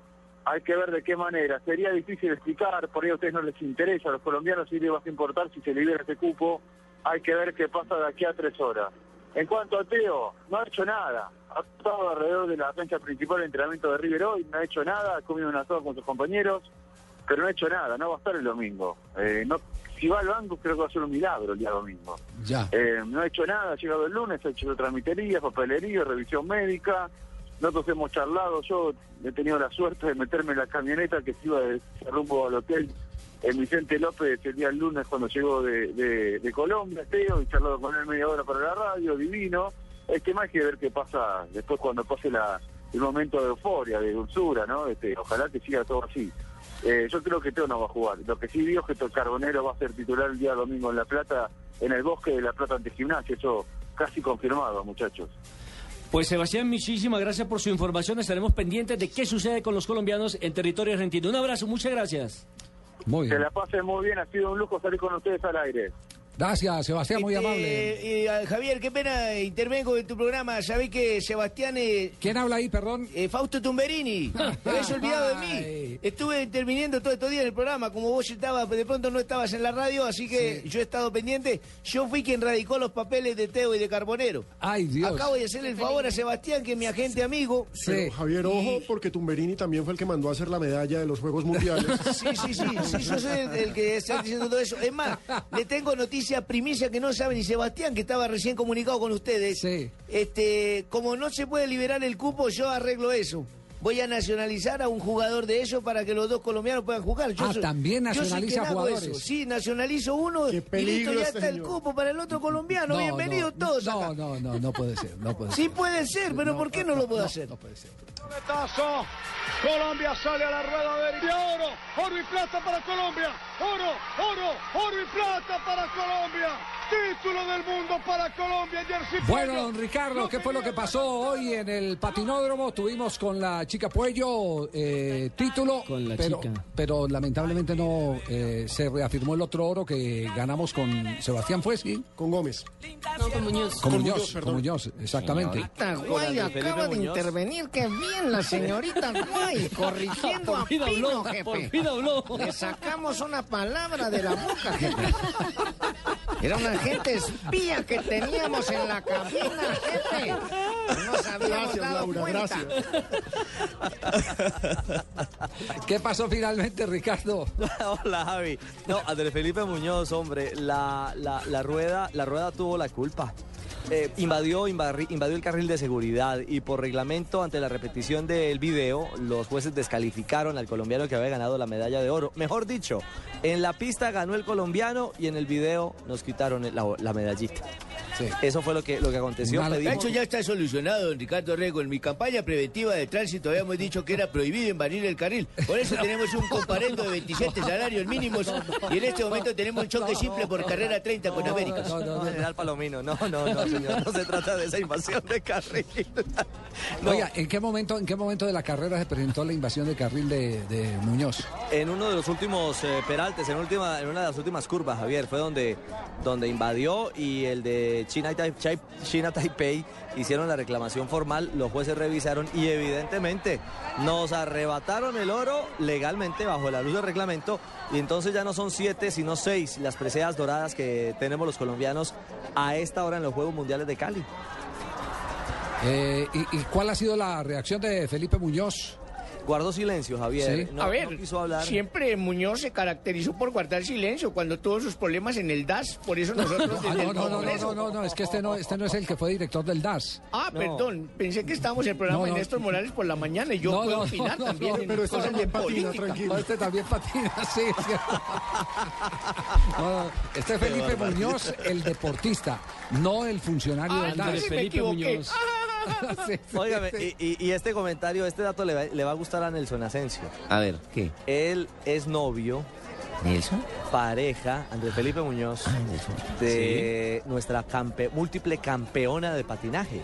Hay que ver de qué manera. Sería difícil explicar, por ahí a ustedes no les interesa, a los colombianos sí les va a importar si se libera este cupo. Hay que ver qué pasa de aquí a tres horas. En cuanto a Teo, no ha hecho nada. Ha estado alrededor de la cancha principal de entrenamiento de River hoy, no ha hecho nada, ha comido un asado con sus compañeros, pero no ha hecho nada, no va a estar el domingo. Eh, no, si va al banco creo que va a ser un milagro el día domingo. Ya. Eh, no ha hecho nada, ha llegado el lunes, ha hecho tramitería, papelería, revisión médica. Nosotros hemos charlado, yo he tenido la suerte de meterme en la camioneta que se iba de rumbo al hotel en Vicente López el día lunes cuando llegó de, de- de Colombia, Teo, y charlado con él media hora para la radio, divino. Es que más que ver qué pasa después cuando pase la, el momento de euforia, de dulzura, ¿no? Este, ojalá que siga todo así. Eh, yo creo que Teo no va a jugar. Lo que sí digo es que Carbonero va a ser titular el día domingo en La Plata, en el bosque de La Plata ante Gimnasia. Eso casi confirmado, muchachos. Pues Sebastián, muchísimas gracias por su información. Estaremos pendientes de qué sucede con los colombianos en territorio argentino. Un abrazo, muchas gracias. Muy Que bien. la pasen muy bien, ha sido un lujo salir con ustedes al aire. Gracias, Sebastián, muy Este, amable. eh, Javier, qué pena, intervengo en tu programa. Sabés que Sebastián... eh, ¿Quién habla ahí, perdón? Fausto Tumberini. Te habías olvidado de mí. Estuve interviniendo todo estos días en el programa. Como vos estabas, de pronto no estabas en la radio, así que yo he estado pendiente. Yo fui quien radicó los papeles de Teo y de Carbonero. Ay, Dios. Acabo de hacerle el favor a Sebastián, que es mi agente amigo. Pero, Javier, ojo, porque Tumberini también fue el que mandó a hacer la medalla de los Juegos Mundiales. Sí, sí, sí, sí, yo soy el, el que está diciendo todo eso. Es más, le tengo noticia primicia que no sabe ni Sebastián, que estaba recién comunicado con ustedes. Este, como no se puede liberar el cupo, yo arreglo eso. Voy a nacionalizar a un jugador de ellos para que los dos colombianos puedan jugar. Yo Ah, soy- también yo nacionaliza hago jugadores. eso. Sí, nacionalizo uno y listo, ya está el cupo para el otro colombiano. Bienvenidos todos acá. No, no, no, no puede ser, no puede ser. Sí puede ser, pero ¿por qué no lo puedo hacer? No puede ser. Colombia sale a la rueda de oro. Oro y plata para Colombia. Oro, oro, oro y plata para Colombia. Título del mundo para Colombia. Jersey Bueno, don Ricardo, ¿qué fue lo que pasó hoy en el patinódromo? Tuvimos con la chica Puello eh, título, Con la pero, chica. pero lamentablemente no eh, se reafirmó el otro oro que ganamos con Sebastián, ¿fue? Sí. Con Gómez. No, con Muñoz. Con Muñoz, con Muñoz, exactamente. Señorita Guay acaba de intervenir. Qué bien la señorita Guay, corrigiendo a Pino, habló, jefe. por fin habló. Le sacamos una palabra de la boca, jefe. Era una agente espía que teníamos en la cabina, jefe. No nos habíamos Gracias, dado Laura, cuenta. gracias. ¿Qué pasó finalmente, Ricardo? Hola Javi. No, Andrés Felipe Muñoz, hombre, la, la, la rueda, la rueda tuvo la culpa. Eh, invadió, invadió el carril de seguridad y por reglamento ante la repetición del video los jueces descalificaron al colombiano que había ganado la medalla de oro. Mejor dicho, en la pista ganó el colombiano y en el video nos quitaron la, la medallita. Eso fue lo que, lo que aconteció. De Pedimos- hecho, ya está solucionado, don Ricardo Rego. En mi campaña preventiva de tránsito habíamos dicho que era prohibido invadir el carril. Por eso tenemos un comparendo de 27 salarios mínimos y en este momento tenemos un choque simple por carrera 30 con América. No, General Palomino, no, no, no, señor, no se trata de esa invasión de carril. No. Oiga, ¿en qué momento, en qué momento de la carrera se presentó la invasión de carril de, de Muñoz? En uno de los últimos eh, peraltes, en, última, en una de las últimas curvas, Javier, fue donde, donde invadió y el de China, Tai- Chai- China Taipei hicieron la reclamación formal, los jueces revisaron y evidentemente nos arrebataron el oro legalmente bajo la luz del reglamento y entonces ya no son siete sino seis las preseas doradas que tenemos los colombianos a esta hora en los Juegos Mundiales de Cali. Eh, y cuál ha sido la reacción de Felipe Muñoz? Guardó silencio, Javier. Sí. No- a ver, no quiso hablar. siempre Muñoz se caracterizó por guardar silencio cuando tuvo sus problemas en el DAS. Por eso nosotros Ah, desde no, el no, no, no, Congreso- no, no, no, es que este no, este no es el que fue director del DAS. Ah, perdón, pensé que estábamos en el programa No, de. Néstor Morales por la mañana y yo No, puedo no, opinar no, también no, en pero este también de patina, política. No, este también patina, sí, es cierto. No, no, este es Felipe. Muñoz, el deportista, no el funcionario del DAS. Felipe Muñoz. Sí, sí, Óigame, sí. y, y- y este comentario, este dato le va, le va a gustar a Nelson Asensio. A ver, ¿qué? Él es novio ¿Nelson? Pareja, Andrés Felipe Muñoz, de nuestra campe- múltiple campeona de patinaje.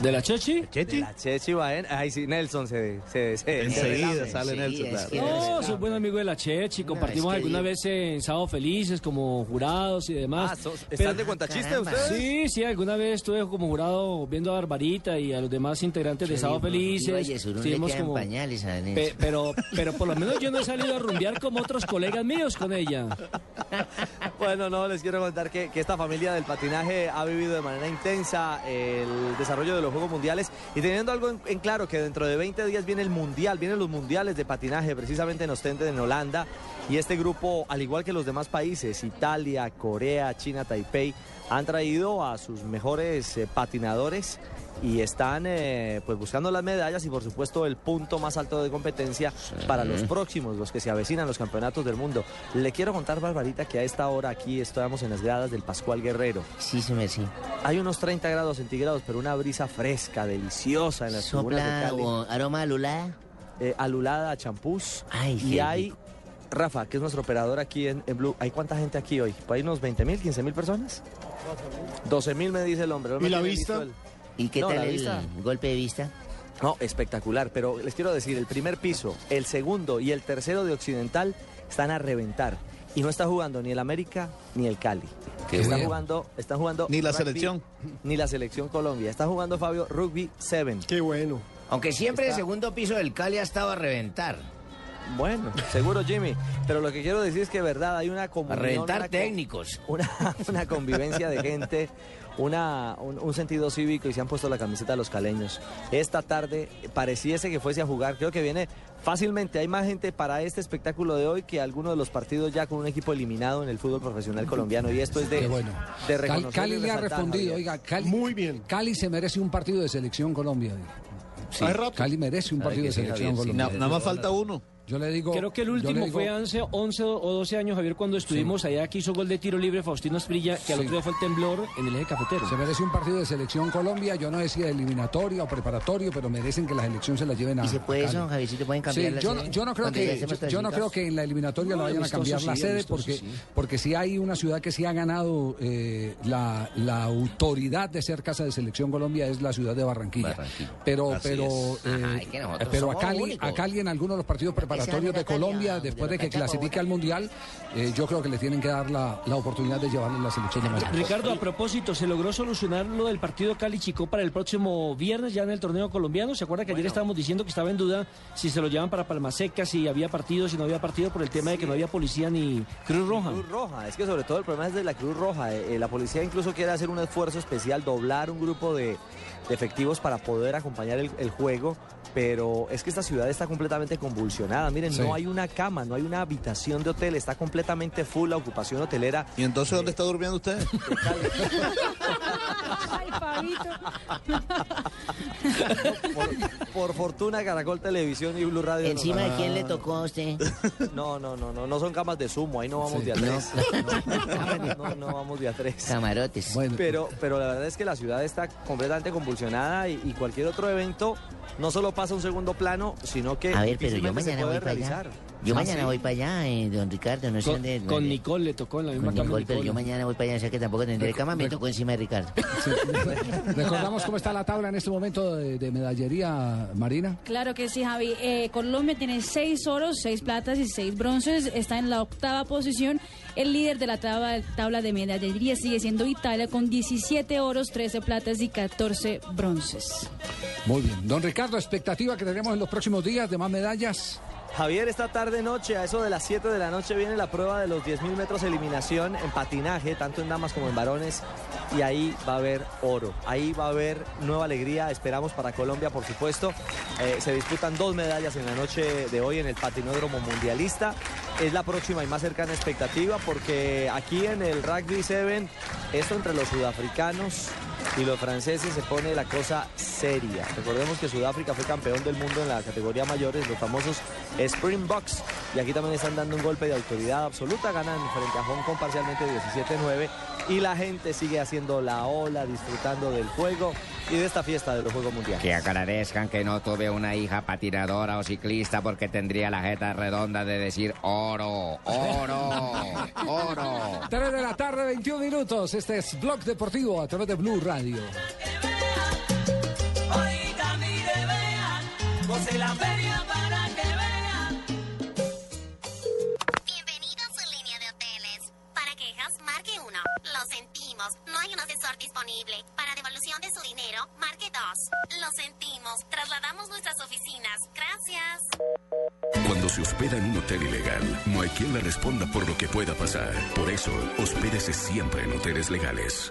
¿De la Chechi? De la Chechi Baena. Ay, sí, Nelson se... se, se- Enseguida se- sale sí, Nelson, es claro. que- No, soy buen amigo de la Chechi, compartimos es que alguna yo- vez en Sábado Felices como jurados y demás. Ah, sos- ¿están de cuentachiste ustedes? Sí, sí, alguna vez estuve como jurado viendo a Barbarita y a los demás integrantes de Sábado Felices. Estuvimos como- pañales a Nelson. Pe- pero, pero por lo menos yo no he salido a rumbear como otros colegas míos con ella. Bueno, no, les quiero contar que, que esta familia del patinaje ha vivido de manera intensa el desarrollo de los Juegos Mundiales. Y teniendo algo en, claro que dentro de 20 días viene el Mundial, vienen los Mundiales de patinaje precisamente en Ostende, en Holanda, y este grupo, al igual que los demás países, Italia, Corea, China, Taipei, han traído a sus mejores eh, patinadores y están eh, pues buscando las medallas y por supuesto el punto más alto de competencia para los próximos, los que se avecinan los campeonatos del mundo. Le quiero contar, Barbarita, que a esta hora aquí estamos en las gradas del Pascual Guerrero. Sí, sí, sí. Hay unos 30 grados centígrados, pero una brisa fresca, deliciosa en las de Sopla Cali. o aroma alulada. Eh, alulada a champús. Ay, y hay, Rafa, que es nuestro operador aquí en, en Blue, ¿hay cuánta gente aquí hoy? ¿Hay unos 20 mil, 15 mil personas? 12 mil me dice el hombre. ¿Y la vista? el- ¿Y qué No, tal el vista. golpe de vista? No, espectacular, pero les quiero decir, el primer piso, el segundo y el tercero de Occidental están a reventar. Y no está jugando ni el América ni el Cali. Qué está bueno. jugando, están jugando Ni la rugby, selección. Ni la selección Colombia. Está jugando Fabio Rugby 7. Qué bueno. Aunque siempre el segundo piso del Cali ha estado a reventar. Bueno, seguro Jimmy. Pero lo que quiero decir es que verdad hay una A comunión. reventar una co- técnicos. una, una convivencia de gente, una, un, un sentido cívico y se han puesto la camiseta de los caleños. Esta tarde pareciese que fuese a jugar, creo que viene fácilmente. Hay más gente para este espectáculo de hoy que algunos de los partidos ya con un equipo eliminado en el fútbol profesional colombiano. Y esto es de, bueno. de reconocer Cali le ha respondido, oiga, Cali, Muy bien. Cali se merece un partido de selección Colombia. Sí, Cali merece un partido de selección. Colombia. Na- nada más falta uno. Yo le digo. Creo que el último digo- fue hace 11 o 12 años, Javier, cuando estuvimos allá que hizo gol de tiro libre Faustino Esprilla, que al otro día fue el temblor en el eje cafetero. Se merece un partido de selección Colombia. Yo no decía eliminatorio o preparatorio, pero merecen que la selección se la lleven a. ¿Y se puede a eso, Javiercito? ¿Pueden cambiar Sí, la yo, sede? no- yo no creo que yo, yo no creo que en la eliminatoria No, la vayan a cambiar la sede porque sí. porque sí hay una ciudad que sí ha ganado eh, la, la autoridad de ser casa de selección Colombia es la ciudad de Barranquilla. Pero Así pero es. eh, Ajá, es que nosotros pero a Cali únicos. a Cali en algunos de los partidos preparatorios sea de Cali, Colombia después de que clasifique al mundial eh, yo creo que le tienen que dar la, la oportunidad de llevarle la selección de. Ricardo, a propósito, ¿se logró solucionar lo del partido Cali-Chicó para el próximo viernes ya en el torneo colombiano? ¿Se acuerda que ayer estábamos diciendo que estaba en duda si se lo llevan para Palmaseca, si había partido, si no había partido por el tema de que no había policía ni Cruz Roja? Cruz Roja, es que sobre todo el problema es de la Cruz Roja. Eh, eh, la policía incluso quiere hacer un esfuerzo especial, doblar un grupo de, de efectivos para poder acompañar el, el juego, pero es que esta ciudad está completamente convulsionada. Miren, Sí. no hay una cama, no hay una habitación de hotel, está completamente full la ocupación hotelera. ¿Y entonces dónde está durmiendo usted? Ay. Por, por fortuna, Caracol Televisión y Blue Radio. ¿Encima de quién le tocó a usted? No, no, no, no, no son camas de sumo, ahí no vamos Sí. de a No. tres. No, no, no vamos de a tres. Camarotes. Pero, pero la verdad es que la ciudad está completamente convulsionada y, y cualquier otro evento no solo pasa a un segundo plano, sino que A ver, pero yo mañana voy para realizar. allá. Yo Ah, mañana ¿sí? voy para allá, eh, don Ricardo, no sé Con, dónde. con Nicole le tocó en la misma Con cama. Nicole, pero Nicole. yo mañana voy para allá, o sea que tampoco tendré cama, me tocó encima de Ricardo. Recordamos cómo está la tabla en este momento de, de medallería, Marina. Claro que sí, Javi. Eh, Colombia tiene seis oros, seis platas y seis bronces. Está en la octava posición. El líder de la tabla, tabla de medallería sigue siendo Italia con 17 oros, 13 platas y 14 bronces. Muy bien. Don Ricardo, expectativa que tenemos en los próximos días de más medallas. Javier, esta tarde noche, a eso de las 7 de la noche, viene la prueba de los 10.000 metros eliminación en patinaje, tanto en damas como en varones, y ahí va a haber oro, ahí va a haber nueva alegría, esperamos para Colombia, por supuesto. Eh, se disputan dos medallas en la noche de hoy en el patinódromo mundialista. Es la próxima y más cercana expectativa porque aquí en el Rugby 7, esto entre los sudafricanos y los franceses se pone la cosa seria. Recordemos que Sudáfrica fue campeón del mundo en la categoría mayores, los famosos Springboks. Y aquí también están dando un golpe de autoridad absoluta, ganan frente a Hong Kong parcialmente 17-9 y la gente sigue haciendo la ola, disfrutando del juego. y de esta fiesta de los Juegos Mundiales. Que agradezcan que no tuve una hija patinadora o ciclista porque tendría la jeta redonda de decir oro, oro, oro. 3 de la tarde, 21 minutos. Este es Blog Deportivo a través de Blue Radio. Oiga, mire, vean, la feria Lo sentimos, no hay un asesor disponible. Para devolución de su dinero, marque 2. Lo sentimos, trasladamos nuestras oficinas. Gracias. Cuando se hospeda en un hotel ilegal, no hay quien le responda por lo que pueda pasar. Por eso, hospédese siempre en hoteles legales.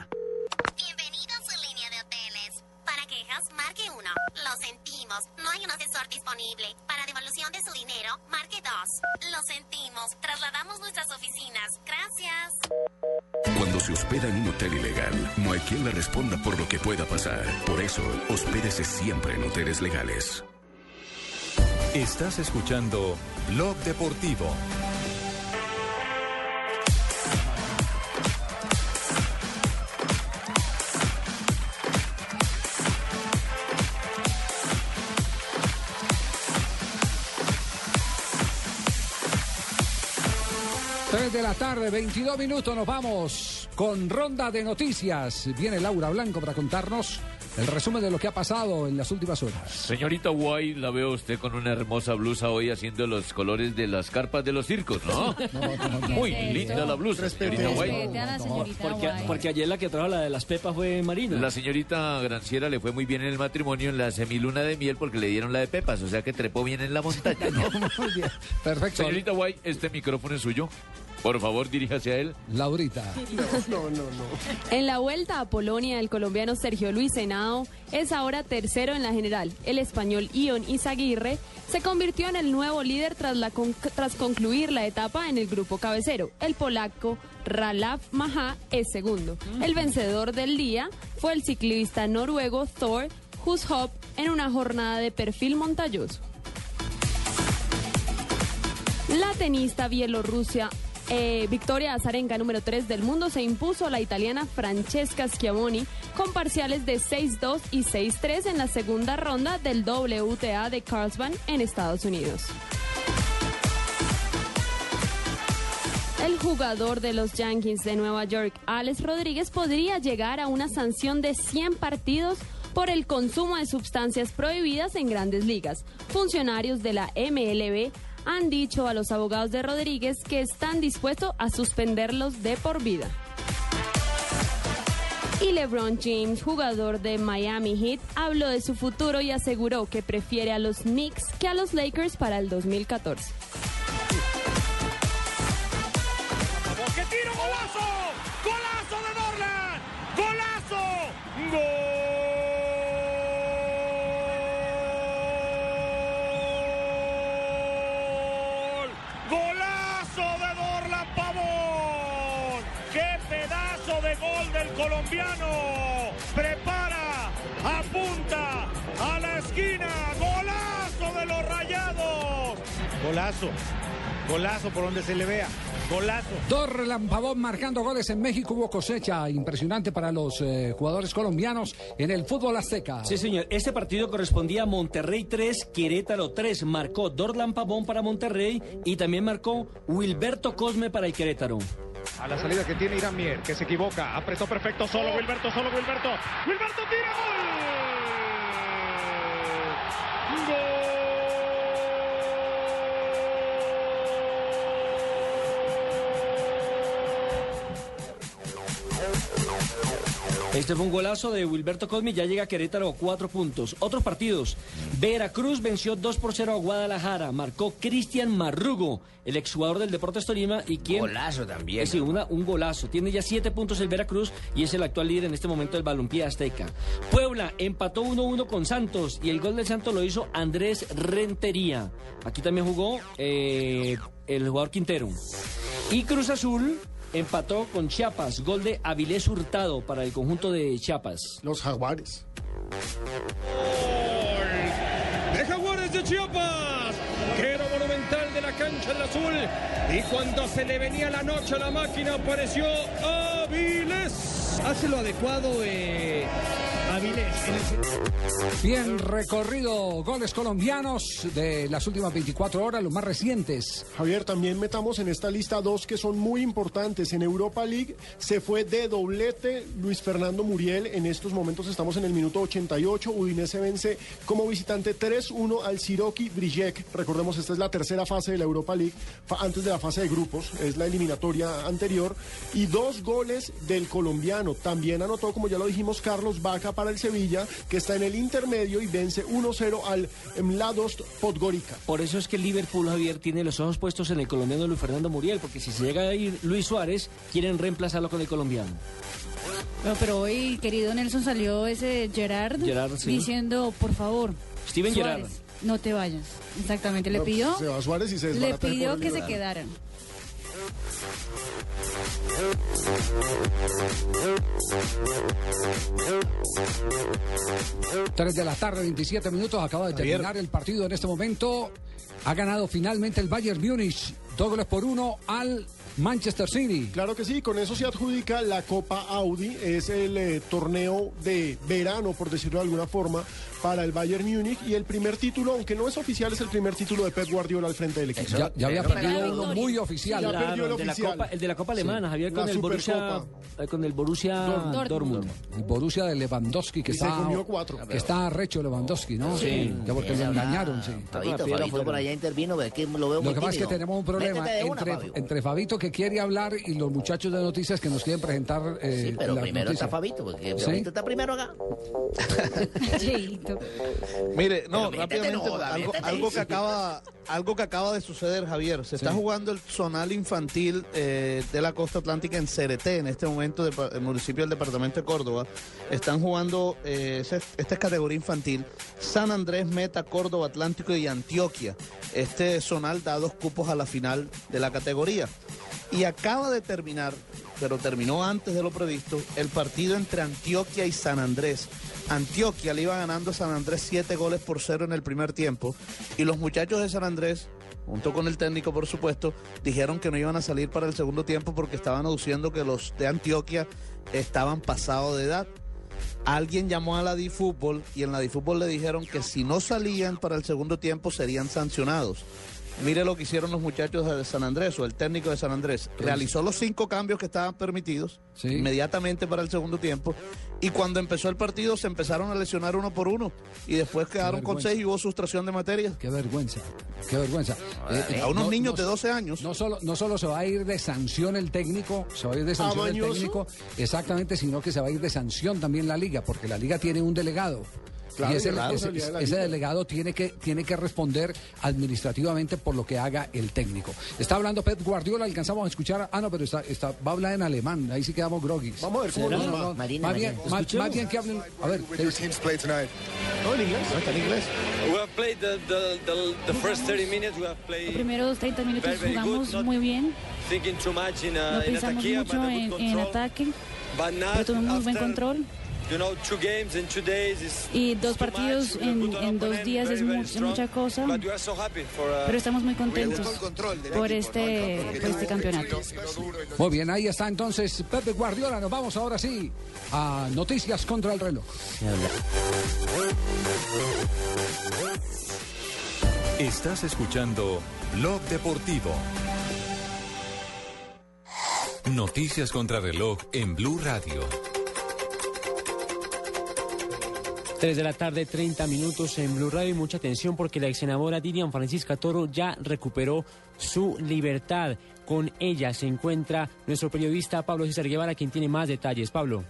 Disponible. Para devolución de su dinero, marque 2. Lo sentimos, trasladamos nuestras oficinas. Gracias. Cuando se hospeda en un hotel ilegal, no hay quien le responda por lo que pueda pasar. Por eso, hospédese siempre en hoteles legales. Estás escuchando Blog Deportivo. Tres de la tarde, 22 minutos, nos vamos con ronda de noticias. Viene Laura Blanco para contarnos el resumen de lo que ha pasado en las últimas horas. Señorita White, la veo usted con una hermosa blusa hoy haciendo los colores de las carpas de los circos, ¿no? Muy linda la blusa, señorita la Porque, Guay. porque ayer la que trajo la de las pepas fue Marina. La señorita Granciera le fue muy bien en el matrimonio en la semiluna de miel porque le dieron la de pepas, o sea que trepó bien en la montaña. ¿no? Muy bien, perfecto. Señorita White, este micrófono es suyo. Por favor, diríjase a él. Laurita. No, no, no. En la vuelta a Polonia, el colombiano Sergio Luis Henao es ahora tercero en la general. El español Ion Izaguirre se convirtió en el nuevo líder tras, la con- tras concluir la etapa en el grupo cabecero. El polaco Ralaf Maha es segundo. El vencedor del día fue el ciclista noruego Thor Hushoff en una jornada de perfil montañoso. La tenista bielorrusia eh, Victoria Azarenka, número 3 del mundo, se impuso a la italiana Francesca Schiavoni con parciales de 6-2 y 6-3 en la segunda ronda del WTA de Carlsbad en Estados Unidos. El jugador de los Yankees de Nueva York, Alex Rodríguez, podría llegar a una sanción de 100 partidos por el consumo de sustancias prohibidas en grandes ligas. Funcionarios de la MLB han dicho a los abogados de Rodríguez que están dispuestos a suspenderlos de por vida. Y LeBron James, jugador de Miami Heat, habló de su futuro y aseguró que prefiere a los Knicks que a los Lakers para el 2014. Colombiano! Prepara, apunta a la esquina. ¡Golazo de los rayados! Golazo. Golazo por donde se le vea. Golazo. Dorlan Pavón marcando goles en México. Hubo cosecha impresionante para los eh, jugadores colombianos en el fútbol azteca. Sí, señor. Este partido correspondía a Monterrey 3, Querétaro 3. Marcó Dorlan Pavón para Monterrey y también marcó Wilberto Cosme para el Querétaro. A la salida que tiene Irán Mier, que se equivoca. Apretó perfecto. Solo Wilberto, solo Wilberto. Wilberto tira gol. Este fue un golazo de Wilberto Cosmi, ya llega a Querétaro cuatro puntos. Otros partidos. Veracruz venció 2 por 0 a Guadalajara. Marcó Cristian Marrugo, el exjugador del Deportes Tolima y quien... Golazo también. Sí, una- un golazo. Tiene ya siete puntos el Veracruz y es el actual líder en este momento del balompié azteca. Puebla empató 1-1 con Santos y el gol del Santos lo hizo Andrés Rentería. Aquí también jugó eh, el jugador Quintero. Y Cruz Azul empató con Chiapas, gol de Avilés Hurtado para el conjunto de Chiapas. Los Jaguares. de Jaguares de Chiapas. Quero monumental de la cancha del azul. Y cuando se le venía la noche a la máquina apareció Aviles. Hace lo adecuado eh, Aviles. Bien recorrido, goles colombianos de las últimas 24 horas, los más recientes. Javier, también metamos en esta lista dos que son muy importantes. En Europa League se fue de doblete Luis Fernando Muriel. En estos momentos estamos en el minuto 88. Udinese vence como visitante 3-1 al Siroki Brijek. Recordemos, esta es la tercera fase de la Europa League, antes de la fase de grupos, es la eliminatoria anterior. Y dos goles del colombiano. También anotó, como ya lo dijimos, Carlos Vaca para el Sevilla, que está en el intermedio y vence 1-0 al Mladost Podgorica. Por eso es que el Liverpool, Javier, tiene los ojos puestos en el colombiano Luis Fernando Muriel, porque si se llega a ir Luis Suárez, quieren reemplazarlo con el colombiano. No, pero hoy, querido Nelson, salió ese Gerard, Gerard, sí. diciendo, por favor, Steven Suárez, Gerrard. no te vayas. Exactamente, le No, pidió, se va Suárez y se le pidió que se Gerard. quedaran. 3 de la tarde, 27 minutos, acaba de Javier. terminar el partido en este momento. Ha ganado finalmente el Bayern Múnich, dos goles por uno al Manchester City. Claro que sí, con eso se adjudica la Copa Audi, es el eh, torneo de verano, por decirlo de alguna forma, para el Bayern Múnich y el primer título, aunque no es oficial, es el primer título de Pep Guardiola al frente del equipo. Ya, ya había perdido uno muy oficial. Ya perdió el el, de la oficial. Copa, el de la Copa Alemana, Sí. Javier, La con el, Borussia, eh, con el Borussia Dortmund. Dortmund. El Borussia de Lewandowski, que Y se está, comió cuatro. que está arrecho Lewandowski, ¿no? Sí. Que porque lo engañaron, sí. Fabito, Fabito por allá intervino, que lo veo muy Lo que pasa es que tenemos un problema entre, entre Fabito que quiere hablar y los muchachos de noticias que nos quieren presentar eh, Sí, pero primero noticias. está Fabito, porque ¿Sí? Fabito está primero acá. Mire, no, Pero rápidamente, no, algo, que acaba, algo que acaba de suceder, Javier. Se está jugando el zonal infantil eh, de la costa atlántica en Cereté, en este momento, del pa- el municipio del departamento de Córdoba. Están jugando, eh, esta es categoría infantil, San Andrés, Meta, Córdoba, Atlántico y Antioquia. Este zonal da dos cupos a la final de la categoría. Y acaba de terminar, pero terminó antes de lo previsto, el partido entre Antioquia y San Andrés. Antioquia le iba ganando a San Andrés siete goles por cero en el primer tiempo. Y los muchachos de San Andrés, junto con el técnico por supuesto, dijeron que no iban a salir para el segundo tiempo porque estaban aduciendo que los de Antioquia estaban pasados de edad. Alguien llamó a la DiFútbol y en la DiFútbol le dijeron que si no salían para el segundo tiempo serían sancionados. Mire lo que hicieron los muchachos de San Andrés o el técnico de San Andrés. Realizó los cinco cambios que estaban permitidos Sí. inmediatamente para el segundo tiempo. Y cuando empezó el partido se empezaron a lesionar uno por uno. Y después quedaron con seis y hubo sustracción de materia. Qué vergüenza, qué vergüenza. Eh, A unos no- niños no- de 12 años. No solo, no solo se va a ir de sanción el técnico, se va a ir de sanción el técnico, exactamente, sino que se va a ir de sanción también la liga, porque la liga tiene un delegado. Claro, y ese, ese- de ese delegado tiene que, tiene que responder administrativamente por lo que haga el técnico. Está hablando Pep Guardiola, alcanzamos a escuchar. Ah, no, pero está, está, va a hablar en alemán, ahí sí quedamos groguis. Vamos a ver cómo No, no, no, Marina, más, bien, más, más bien que hablen. A ver. No, en inglés. No, está en inglés. We have played the, the, the, the first 30 minutes. We have Los played primeros 30 minutos Very, very good, jugamos muy bien, thinking too much in, no uh, in pensamos mucho en, en control. ataque, pero tuvimos muy buen control. You know, two games in two days is Y dos partidos en, dos días es mucha cosa, uh, pero estamos muy contentos del por este, por este campeonato. Muy bien, ahí está entonces Pepe Guardiola. Nos vamos ahora sí a Noticias contra el reloj. Estás escuchando Blog Deportivo. Noticias contra reloj en Blue Radio. 3 de la tarde, 30 minutos en Blue Radio y mucha atención porque la ex senadora Francisca Toro ya recuperó su libertad. Con ella se encuentra nuestro periodista Pablo César Guevara, quien tiene más detalles. Pablo.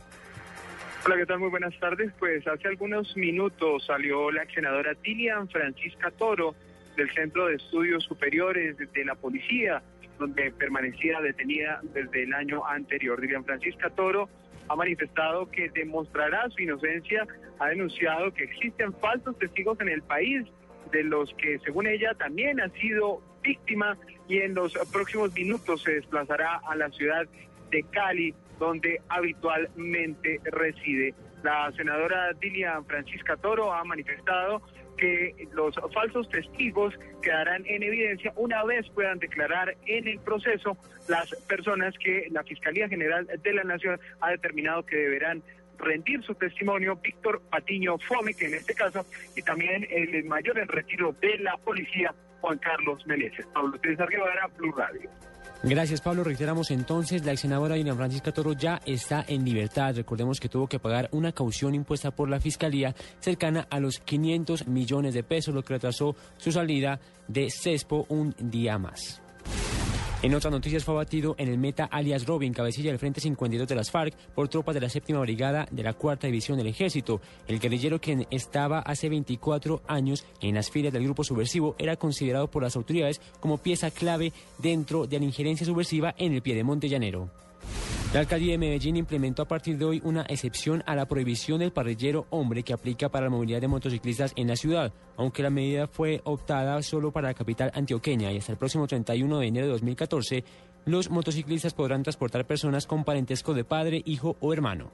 Hola, ¿qué tal? Muy buenas tardes. Pues hace algunos minutos salió la ex senadora Dilian Francisca Toro del Centro de Estudios Superiores de la Policía, donde permanecía detenida desde el año anterior. Dilian Francisca Toro ha manifestado que demostrará su inocencia, ha denunciado que existen falsos testigos en el país, de los que según ella también ha sido víctima y en los próximos minutos se desplazará a la ciudad de Cali, donde habitualmente reside. La senadora Dilian Francisca Toro ha manifestado que los falsos testigos quedarán en evidencia una vez puedan declarar en el proceso las personas que la Fiscalía General de la Nación ha determinado que deberán rendir su testimonio Víctor Patiño Fome, que en este caso, y también el mayor en retiro de la policía, Juan Carlos Meneses. Pablo César Guevara, Blue Radio. Gracias, Pablo. Reiteramos entonces, la ex senadora Dina Francisca Toro ya está en libertad. Recordemos que tuvo que pagar una caución impuesta por la Fiscalía cercana a los 500 millones de pesos, lo que retrasó su salida de CESPO un día más. En otras noticias fue abatido en el meta alias Robin, cabecilla del Frente 52 de las FARC, por tropas de la séptima brigada de la cuarta división del ejército. El guerrillero que estaba hace 24 años en las filas del grupo subversivo era considerado por las autoridades como pieza clave dentro de la injerencia subversiva en el Piedemonte Llanero. La alcaldía de Medellín implementó a partir de hoy una excepción a la prohibición del parrillero hombre que aplica para la movilidad de motociclistas en la ciudad, aunque la medida fue optada solo para la capital antioqueña y hasta el próximo 31 de enero de 2014 los motociclistas podrán transportar personas con parentesco de padre, hijo o hermano.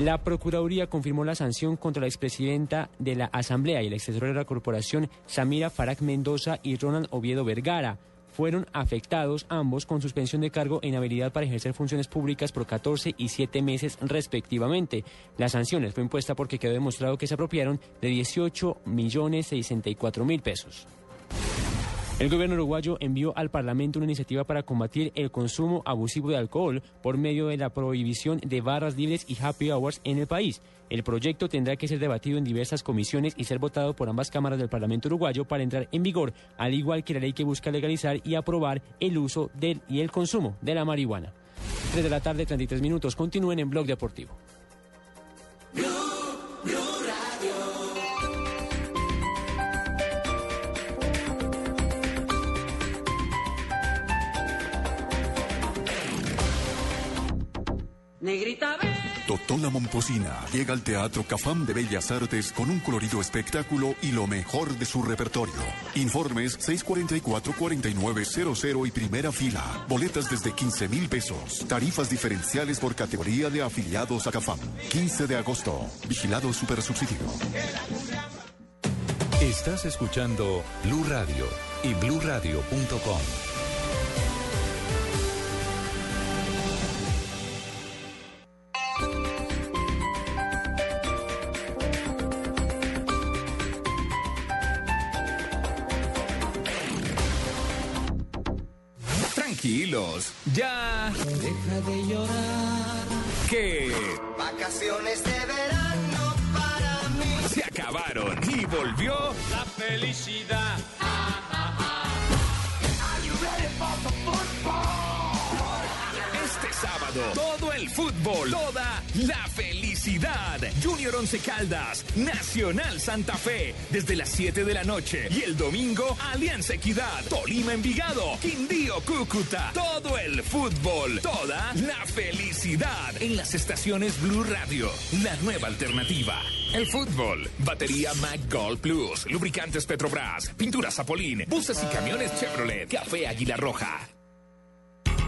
La Procuraduría confirmó la sanción contra la expresidenta de la Asamblea y el extensor de la corporación Samira Farag Mendoza y Ronald Oviedo Vergara fueron afectados ambos con suspensión de cargo e inhabilidad para ejercer funciones públicas por 14 y 7 meses respectivamente. La sanción fue impuesta porque quedó demostrado que se apropiaron de 18 millones 64 mil pesos. El gobierno uruguayo envió al Parlamento una iniciativa para combatir el consumo abusivo de alcohol por medio de la prohibición de barras libres y happy hours en el país. El proyecto tendrá que ser debatido en diversas comisiones y ser votado por ambas cámaras del Parlamento uruguayo para entrar en vigor, al igual que la ley que busca legalizar y aprobar el uso del y el consumo de la marihuana. 3 de la tarde, 33 minutos. Continúen en Blog Deportivo. Negrita Totola Momposina llega al Teatro Cafam de Bellas Artes con un colorido espectáculo y lo mejor de su repertorio. Informes 644-4900 y primera fila. Boletas desde 15 mil pesos. Tarifas diferenciales por categoría de afiliados a Cafam. 15 de agosto. Vigilado Supersubsidio. Estás escuchando Blue Radio y bluradio.com. Tranquilos, ya. Deja de llorar. Que Vacaciones de verano para mí. se acabaron y volvió La felicidad. este Todo el fútbol, toda la felicidad. Junior Once Caldas, Nacional Santa Fe, desde las 7 de la noche. Y el domingo, Alianza Equidad, Tolima Envigado, Quindío Cúcuta. Todo el fútbol, toda la felicidad. En las estaciones Blue Radio, la nueva alternativa. El fútbol, batería Mac Gold Plus, lubricantes Petrobras, pinturas Zapolín, buses y camiones Chevrolet, café Águila Roja.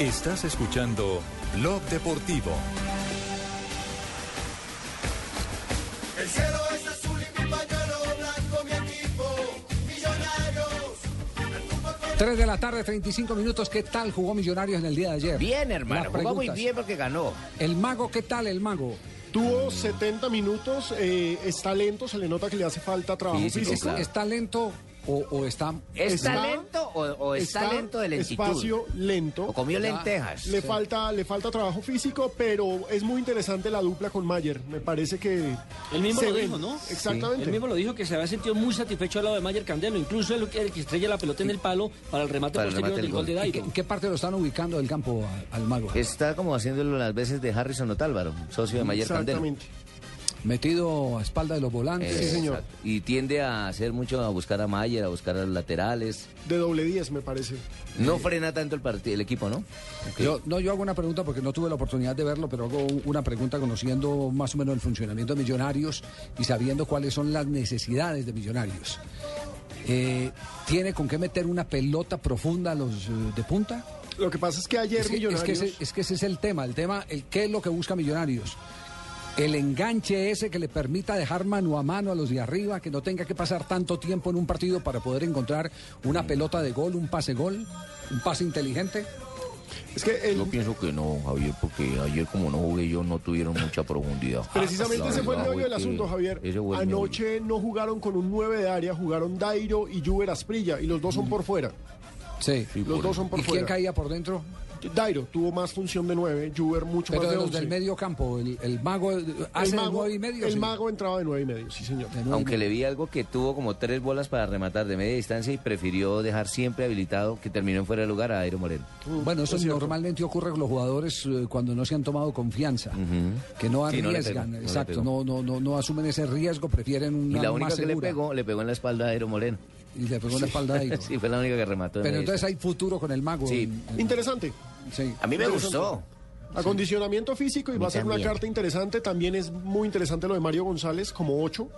Estás escuchando Blog Deportivo. El cielo es azul y mi pañuelo blanco, mi equipo, Millonarios. 3 de la tarde, 35 minutos. ¿Qué tal jugó Millonarios en el día de ayer? Bien, hermano. Jugó muy bien porque ganó. El mago, ¿qué tal el mago? Tuvo 70 minutos, eh, está lento, se le nota que le hace falta trabajo físico. físico. Claro. Está lento, o, o está... ¿Está lento o, o está, lento de lentitud? Espacio lento. O comió lentejas. Le falta, le falta trabajo físico, pero es muy interesante la dupla con Mayer. Me parece que Él mismo se lo ven. dijo, ¿no? Exactamente. Él mismo lo dijo que se había sentido muy satisfecho al lado de Mayer Candelo. Incluso él el que estrella la pelota en el palo para el remate Para el posterior remate del del gol de gol. ¿En Dairo. qué, parte lo están ubicando del campo al mago? Está como haciéndolo las veces de Harrison Otálvaro, socio de Mayer Candelo. Metido a espalda de los volantes. Eh, exacto. Y tiende a hacer mucho, a buscar a Mayer, a buscar a los laterales. De doble 10, me parece. No frena tanto el, partido, el equipo, ¿no? Yo, no, yo hago una pregunta porque no tuve la oportunidad de verlo, pero hago una pregunta conociendo más o menos el funcionamiento de Millonarios y sabiendo cuáles son las necesidades de Millonarios. Eh, ¿Tiene con qué meter una pelota profunda a los eh, de punta? Lo que pasa es que ayer es que, es que Millonarios... ese, es que ese es el tema, el tema, el qué es lo que busca Millonarios. El enganche ese que le permita dejar mano a mano a los de arriba, que no tenga que pasar tanto tiempo en un partido para poder encontrar una pelota de gol, un pase gol, un pase inteligente. Es que Yo pienso que no, Javier, porque ayer como no jugué yo no tuvieron mucha profundidad. Precisamente ese fue el meollo del asunto, Javier. Anoche no jugaron con un 9 de área, jugaron Dairo y Juber Asprilla, y los dos son por fuera. Sí. Los dos son por ¿Y quién fuera. caía por dentro? Dairo tuvo más función de 9, Juber mucho Pero más de de los 11. del medio campo, el, el mago hace el mago, nueve y medio. el sí. mago entraba de 9 y medio, sí señor. Aunque le vi algo que tuvo como tres bolas para rematar de media distancia y prefirió dejar siempre habilitado que terminó en fuera de lugar a Airo Moreno. Bueno, eso normalmente ocurre con los jugadores eh, cuando no se han tomado confianza, que no Sí, arriesgan, no exacto, no, no, no, no asumen ese riesgo, prefieren una Y la única más que le pegó, le pegó en la espalda a Airo Moreno. Y le pegó en la espalda a Airo. sí, fue la única que remató. de Pero entonces hay futuro con el mago. Sí. en- en- Interesante. Sí. A mí me gustó. Acondicionamiento físico y va a ser una carta interesante. También es muy interesante lo de Mario González como 8,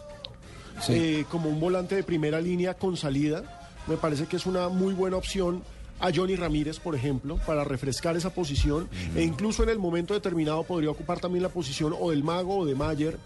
Sí. como un volante de primera línea con salida. Me parece que es una muy buena opción a Johnny Ramírez, por ejemplo, para refrescar esa posición. E incluso en el momento determinado podría ocupar también la posición o del Mago o de Mayer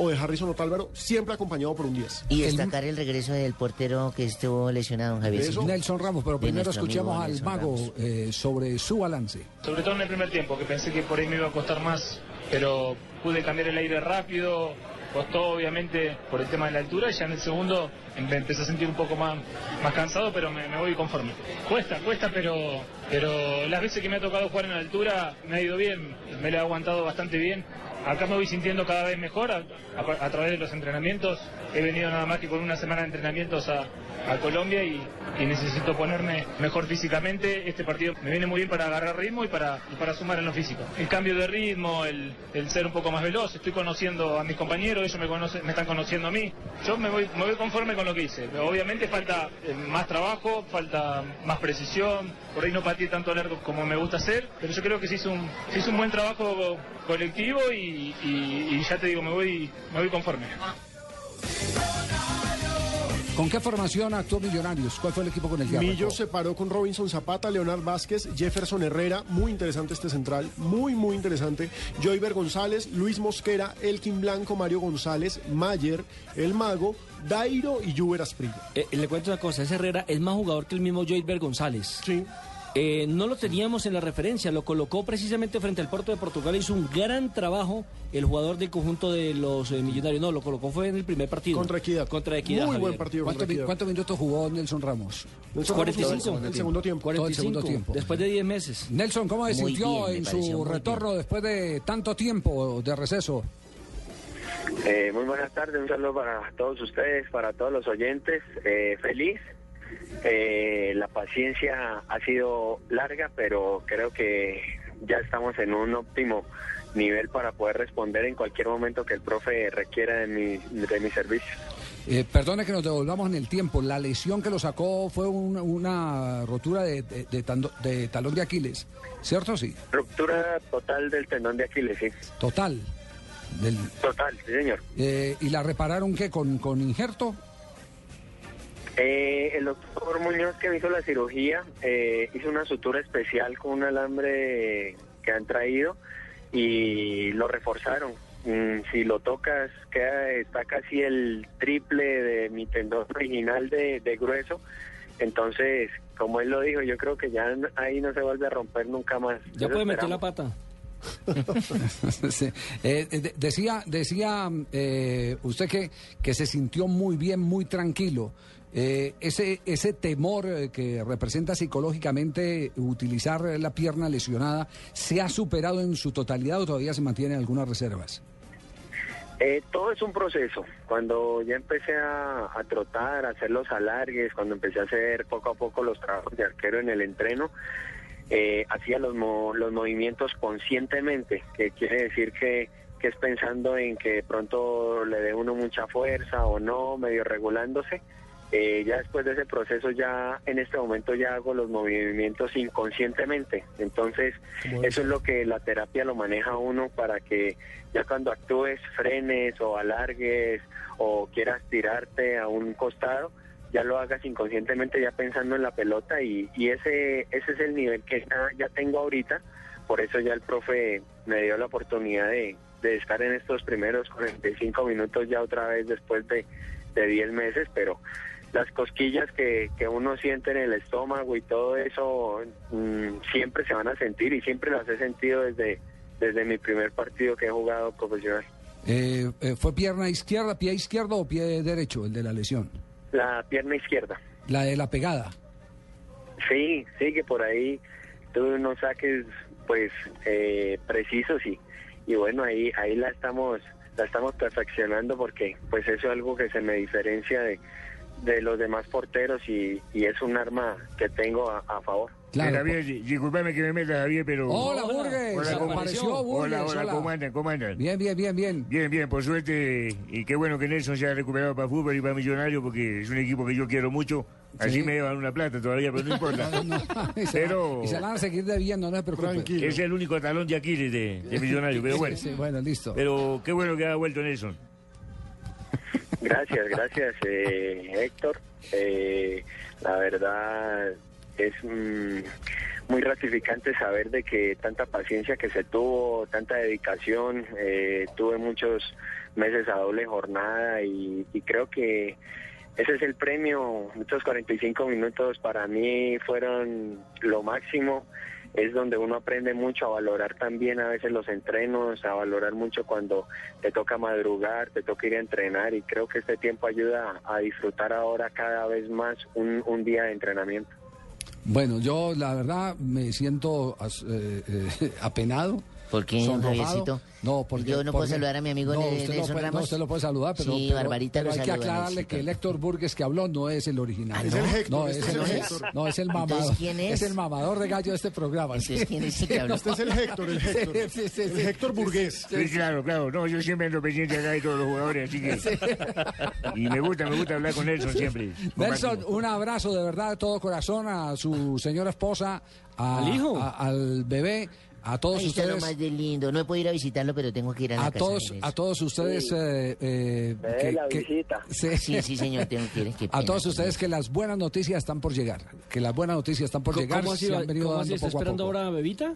o de Harrison Otálvaro, siempre acompañado por un 10. Y destacar el regreso del portero que estuvo lesionado, Javier. Nelson Ramos, pero primero escuchemos al Nelson mago eh, sobre su balance. Sobre todo en el primer tiempo, que pensé que por ahí me iba a costar más, pero pude cambiar el aire rápido, costó obviamente por el tema de la altura y ya en el segundo me empecé a sentir un poco más, más cansado, pero me, me voy conforme. Cuesta, cuesta, pero, pero las veces que me ha tocado jugar en la altura me ha ido bien, me lo he aguantado bastante bien. Acá me voy sintiendo cada vez mejor a, través de los entrenamientos. He venido nada más que con una semana de entrenamientos a, a Colombia y, necesito ponerme mejor físicamente. Este partido me viene muy bien para agarrar ritmo y para, y para sumar en lo físico. El cambio de ritmo, el, el ser un poco más veloz. Estoy conociendo a mis compañeros, ellos me, conocen, me están conociendo a mí. Yo me voy, me voy conforme con lo que hice. Obviamente falta eh, más trabajo, falta más precisión. Por ahí no pateé tanto largo como me gusta hacer, pero yo creo que se hizo un, se hizo un buen trabajo colectivo y- y ya te digo, me voy, me voy conforme. ¿Con qué formación actuó Millonarios? ¿Cuál fue el equipo con el que Millo arrancó? se paró con Robinson Zapata, Leonard Vázquez, Jefferson Herrera, muy interesante este central, muy, muy interesante. Joyver González, Luis Mosquera, Elkin Blanco, Mario González, Mayer, El Mago, Dairo y Juber Asprilla. Eh, le cuento una cosa, ese Herrera es más jugador que el mismo Joyver González. Sí. Eh, no lo teníamos en la referencia, lo colocó precisamente frente al Puerto de Portugal, hizo un gran trabajo el jugador del conjunto de los eh, millonarios. No, lo colocó fue en el primer partido. Contra Equidad. Contra Equidad. Muy buen partido ¿Cuántos, mi- minutos jugó Nelson Ramos? Nelson Ramos todo el segundo- tiempo. Todo el segundo 45, tiempo. después de 10 meses. Nelson, ¿cómo se sintió bien, en su retorno después de tanto tiempo de receso? Eh, muy buenas tardes, un saludo para todos ustedes, para todos los oyentes. Eh, feliz. Eh, la paciencia ha sido larga, pero creo que ya estamos en un óptimo nivel para poder responder en cualquier momento que el profe requiera de mi, de mi servicio. Eh, perdone que nos devolvamos en el tiempo. La lesión que lo sacó fue una, una rotura de, de- de tando- de talón de Aquiles, ¿cierto? Sí. Ruptura total del tendón de Aquiles, sí. Total. Del- Total, sí, señor. eh, ¿Y la repararon qué? ¿Con, con injerto? Eh, el doctor Muñoz que me hizo la cirugía eh, hizo una sutura especial con un alambre que han traído y lo reforzaron. Mm, si lo tocas, queda, está casi el triple de mi tendón original de, de grueso. Entonces, como él lo dijo, yo creo que ya ahí no se vuelve a romper nunca más. Ya Eso puede meter la pata. Sí. Eh, de- decía decía eh, usted que, que se sintió muy bien, muy tranquilo. Eh, ese, ese temor eh, que representa psicológicamente utilizar la pierna lesionada, ¿se ha superado en su totalidad o todavía se mantienen algunas reservas? Eh, todo es un proceso. Cuando ya empecé a, trotar, a hacer los alargues, cuando empecé a hacer poco a poco los trabajos de arquero en el entreno, eh, hacía los, mo- los movimientos conscientemente, que quiere decir que, que es pensando en que de pronto le dé uno mucha fuerza o no, medio regulándose. Eh, ya después de ese proceso, ya en este momento ya hago los movimientos inconscientemente. Entonces, eso es lo que la terapia lo maneja uno para que ya cuando actúes, frenes o alargues o quieras tirarte a un costado, ya lo hagas inconscientemente ya pensando en la pelota y, y ese ese es el nivel que ya, ya tengo ahorita. Por eso ya el profe me dio la oportunidad de, de estar en estos primeros 45 minutos ya otra vez después de, de 10 meses, pero las cosquillas que, que uno siente en el estómago y todo eso mm, siempre se van a sentir y siempre las he sentido desde, desde mi primer partido que he jugado profesional. Eh, eh, ¿Fue pierna izquierda, pie izquierdo o pie derecho el de la lesión? La pierna izquierda. La de la pegada. Sí, sí, que por ahí tuve unos saques pues eh, precisos y, y bueno, ahí ahí la estamos la estamos perfeccionando porque pues eso es algo que se me diferencia de, de los demás porteros y, y es un arma que tengo a, a favor. Claro, Javier, di- disculpame que me meta, Javier, pero... Hola, Burgues. Hola, ¿cómo- Apareció Burgues, Hola, hola, hola. ¿cómo andan? ¿Cómo andan? Bien, bien, bien, bien. Bien, bien, por suerte, y qué bueno que Nelson se ha recuperado para fútbol y para Millonario, porque es un equipo que yo quiero mucho. Así Sí. me llevan una plata todavía, pero no importa. Y se, Pero- la, y se la van a seguir debiendo, no se preocupe. Es el único talón de Aquiles de, de Millonario, pero bueno. Sí, sí, bueno, listo. Pero qué bueno que ha vuelto Nelson. Gracias, gracias eh, Héctor. Eh, la verdad es mm, muy gratificante saber de que tanta paciencia que se tuvo, tanta dedicación, eh, tuve muchos meses a doble jornada y, creo que ese es el premio. Estos 45 minutos para mí fueron lo máximo. Es donde uno aprende mucho a valorar también a veces los entrenos, a valorar mucho cuando te toca madrugar, te toca ir a entrenar y creo que este tiempo ayuda a disfrutar ahora cada vez más un, día de entrenamiento. Bueno, yo la verdad me siento eh, eh, apenado. ¿Por qué. Javiercito? No, porque, Yo no puedo porque- saludar a mi amigo no, Ne- usted lo Nelson puede, no, usted lo puede saludar, pero, Sí, pero- Barbarita pero lo hay que aclararle Nelsito. que el Héctor Burgues que habló no es el original. es el Héctor, no, es es el Héctor. No, es el Entonces, mamador. ¿quién es? el mamador de gallo de este programa. Entonces, ¿quién es el que habló? Este es el Héctor, el Héctor. Sí, sí, sí, el sí. Héctor Burgués. Sí, claro, claro. No, yo siempre ando pendiente acá de todos los jugadores, así que... Y me gusta, me gusta hablar con Nelson siempre. Nelson, un abrazo de verdad de todo corazón a su señora esposa, a- ¿Al hijo? a- al bebé, a todos Ahí está lo ustedes. más de lindo. No he podido ir a visitarlo, pero tengo que ir a la A casa todos, a todos ustedes Sí. eh, eh, que- la que- visita. sí. Sí, sí, señor, tengo que ir, qué A todos ustedes que las buenas noticias están por llegar, que las buenas noticias están por ¿Cómo llegar, así, se han venido cómo dando así? ¿Está poco a esperando poco. ahora a Bebita?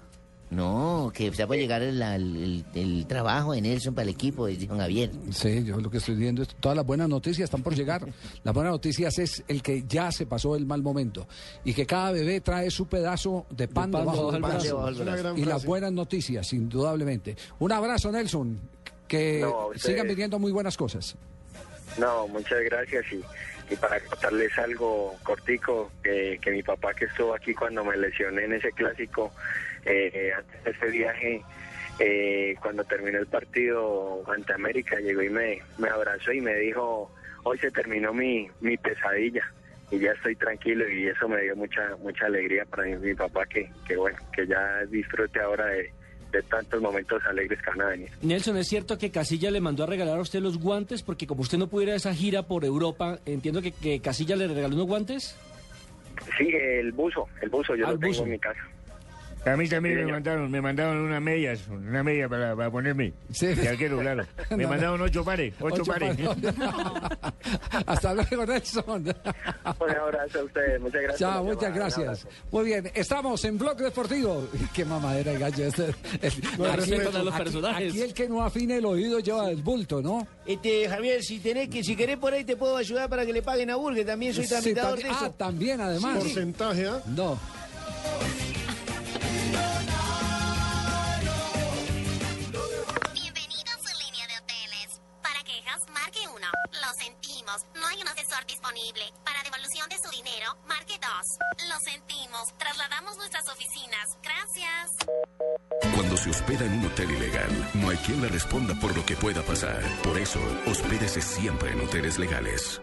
No, que está por llegar el, el- el trabajo de Nelson para el equipo, dijo Juan Javier. Sí, yo lo que estoy viendo es todas las buenas noticias están por llegar. Las buenas noticias es el que ya se pasó el mal momento y que cada bebé trae su pedazo de pan, pan debajo del brazo. brazo. Y las buenas noticias, indudablemente. Un abrazo, Nelson. Que No, sigan viniendo muy buenas cosas. No, muchas gracias y, y para contarles algo cortico, que, que mi papá que estuvo aquí cuando me lesioné en ese clásico, eh, antes de ese viaje, eh, cuando terminó el partido ante América, llegó y me, me abrazó y me dijo, hoy se terminó mi, mi pesadilla y ya estoy tranquilo y eso me dio mucha mucha alegría para mí, mi papá que, que bueno, que ya disfrute ahora de, de tantos momentos alegres que van a venir. Nelson, ¿es cierto que Casilla le mandó a regalar a usted los guantes? Porque como usted no pudiera esa gira por Europa, entiendo que, que Casilla le regaló unos guantes. Sí, el buzo, el buzo, yo Ah, lo el tengo buzo. en mi casa. A mí también me mandaron, me mandaron unas medias, una media para, para ponerme. Sí. De arquero, claro. Me No, mandaron ocho pares, ocho, Ocho pares. pares. Hasta luego, Nelson. Un abrazo a ustedes, muchas gracias. Chao, muchas gracias. Muy bien, estamos en Blog Deportivo. Qué mamadera el gallo este. El- No aquí- respetan a los aquí- personajes. Aquí el que no afine el oído lleva el bulto, ¿no? Este, Javier, si tenés que, si querés por ahí te puedo ayudar para que le paguen a Burger, también soy Sí, tramitador de eso. ah, también, además. Sí, sí. Porcentaje, ¿ah? No. Lo sentimos, no hay un asesor disponible. Para devolución de su dinero, marque 2. Lo sentimos, trasladamos nuestras oficinas. Gracias. Cuando se hospeda en un hotel ilegal, no hay quien le responda por lo que pueda pasar. Por eso, hospédese siempre en hoteles legales.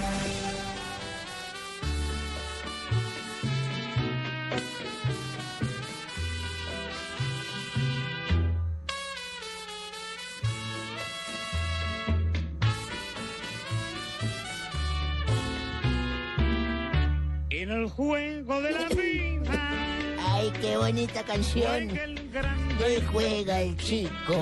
Bonita canción. Hoy juega el chico.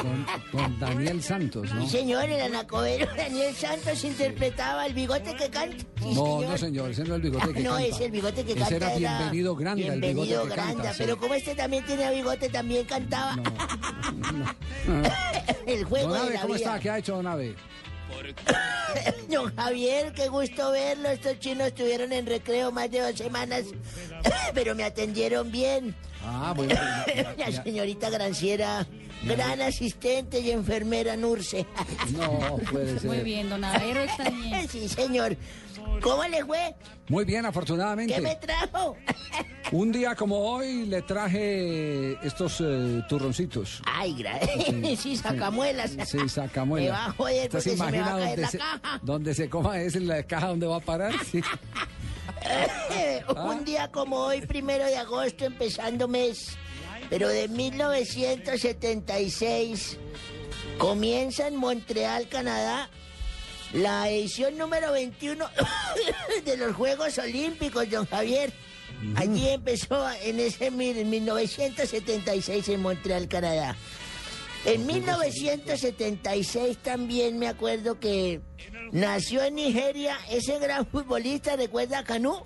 Con, con Daniel Santos, ¿no? Sí, señor, el anacobero Daniel Santos interpretaba el bigote que canta. Sí, No, señor. no, señor, ese no es el bigote que no, canta. es el bigote que Ese canta. era Bienvenido el bigote Bienvenido que Granda, canta, sí. pero como este también tenía bigote, también cantaba. el juego Don de la ¿cómo vida. está? ¿Qué ha hecho Don Abe? Don Javier, qué gusto verlo. Estos chinos estuvieron en recreo más de dos semanas, pero me atendieron bien. Ah, bueno. ya- La ya- señorita Granciera, gran asistente y enfermera Nurse. No, puede ser. Muy bien, don Avero está bien. Sí, señor. ¿Cómo le fue? Muy bien, afortunadamente. ¿Qué me trajo? Un día como hoy le traje estos eh, turroncitos. Ay, gra... sí, sacamuelas. Sí, sacamuelas. Me va a joder ¿Usted se porque se me va a imagina caer donde la se, caja. donde se coma es en la caja donde va a parar? Sí. Un día como hoy, primero de agosto, empezando mes, pero de 1976, comienza en Montreal, Canadá, la edición número 21 de los Juegos Olímpicos, don Javier. Allí empezó en ese mil- 1976 en Montreal, Canadá. En 1976 también me acuerdo que nació en Nigeria ese gran futbolista, ¿recuerda a Canú?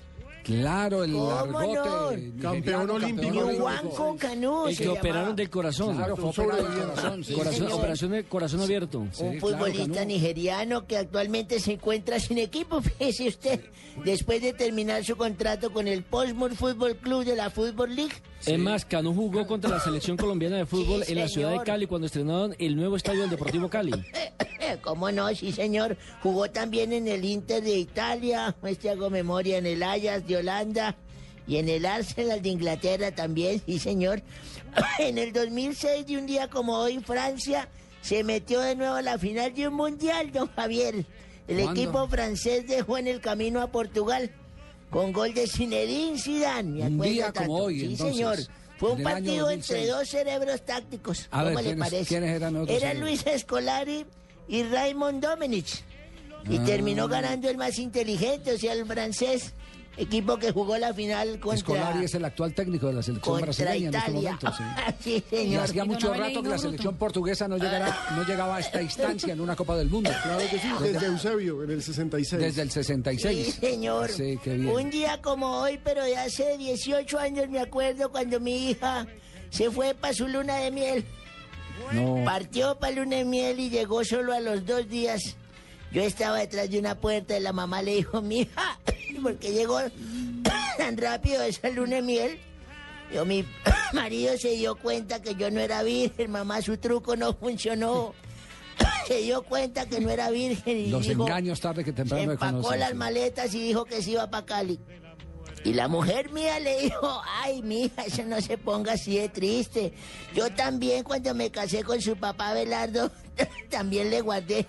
Claro, el ¿Cómo largote. no? Campeón olímpico. Juanco Canú. El que operaron del corazón. Claro, fue operado del corazón, sí, Corazón- señor. operación de corazón abierto. Un futbolista nigeriano que actualmente se encuentra sin equipo, fíjese usted, después de terminar su contrato con el Portsmouth Football Club de la Football League. Es más, Cano jugó contra la selección colombiana de fútbol Sí, en la ciudad de. Cali cuando estrenaron el nuevo estadio del Deportivo Cali. ¿Cómo no? Sí, señor. Jugó también en el Inter de Italia, este hago memoria, en el Ajax de Holanda y en el Arsenal de Inglaterra también, sí, señor. En el 2006, de un día como hoy, Francia se metió de nuevo a la final de un mundial, don Javier. El ¿Cuándo? equipo francés dejó en el camino a Portugal con gol de Zinedine Zidane. me Un día tanto. como hoy, Sí, entonces, señor. Fue un partido entre 2006. dos cerebros tácticos. A ver, ¿Cómo le ¿quiénes- parece? quiénes eran los dos Era cerebros? Luis Escolari y Raymond Domenech. Y Ah. terminó ganando el más inteligente, o sea, el francés. Equipo que jugó la final contra, Escolari es el actual técnico de la selección contra brasileña en este Italia. momento. Sí. sí, Y señor. hacía mucho rato que la selección portuguesa no, llegara, no llegaba a esta instancia en una Copa del Mundo. Claro que sí, desde Eusebio, en el 66. Desde el 66. Sí, señor. Sí, qué bien. Un día como hoy, pero de hace 18 años me acuerdo cuando mi hija se fue para su luna de miel. No. Partió para luna de miel y llegó solo a los dos días. Yo estaba detrás de una puerta y la mamá le dijo, mija, porque llegó tan rápido esa luna de miel. Yo, mi, marido se dio cuenta que yo no era virgen, mamá, su truco no funcionó. se dio cuenta que no era virgen y Los dijo, engaños tarde que temprano me empacó las maletas y dijo que se iba para Cali. Y la mujer mía le dijo, ay, mija, eso no se ponga así de triste. Yo también cuando me casé con su papá Belardo, también le guardé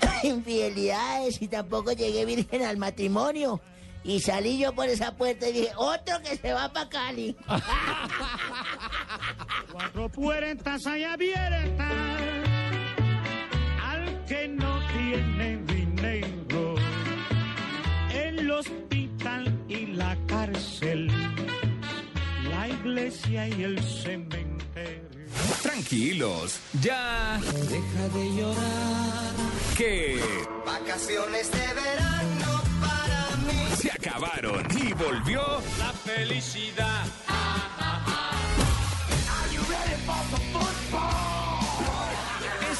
infidelidades y tampoco llegué virgen al matrimonio. Y salí yo por esa puerta y dije, otro que se va para Cali. Cuatro puertas hay abiertas al que no tiene dinero. El hospital y la cárcel, la iglesia y el cementerio. Tranquilos, ya. Deja de llorar. Que Vacaciones de verano para mí. se acabaron y volvió La felicidad.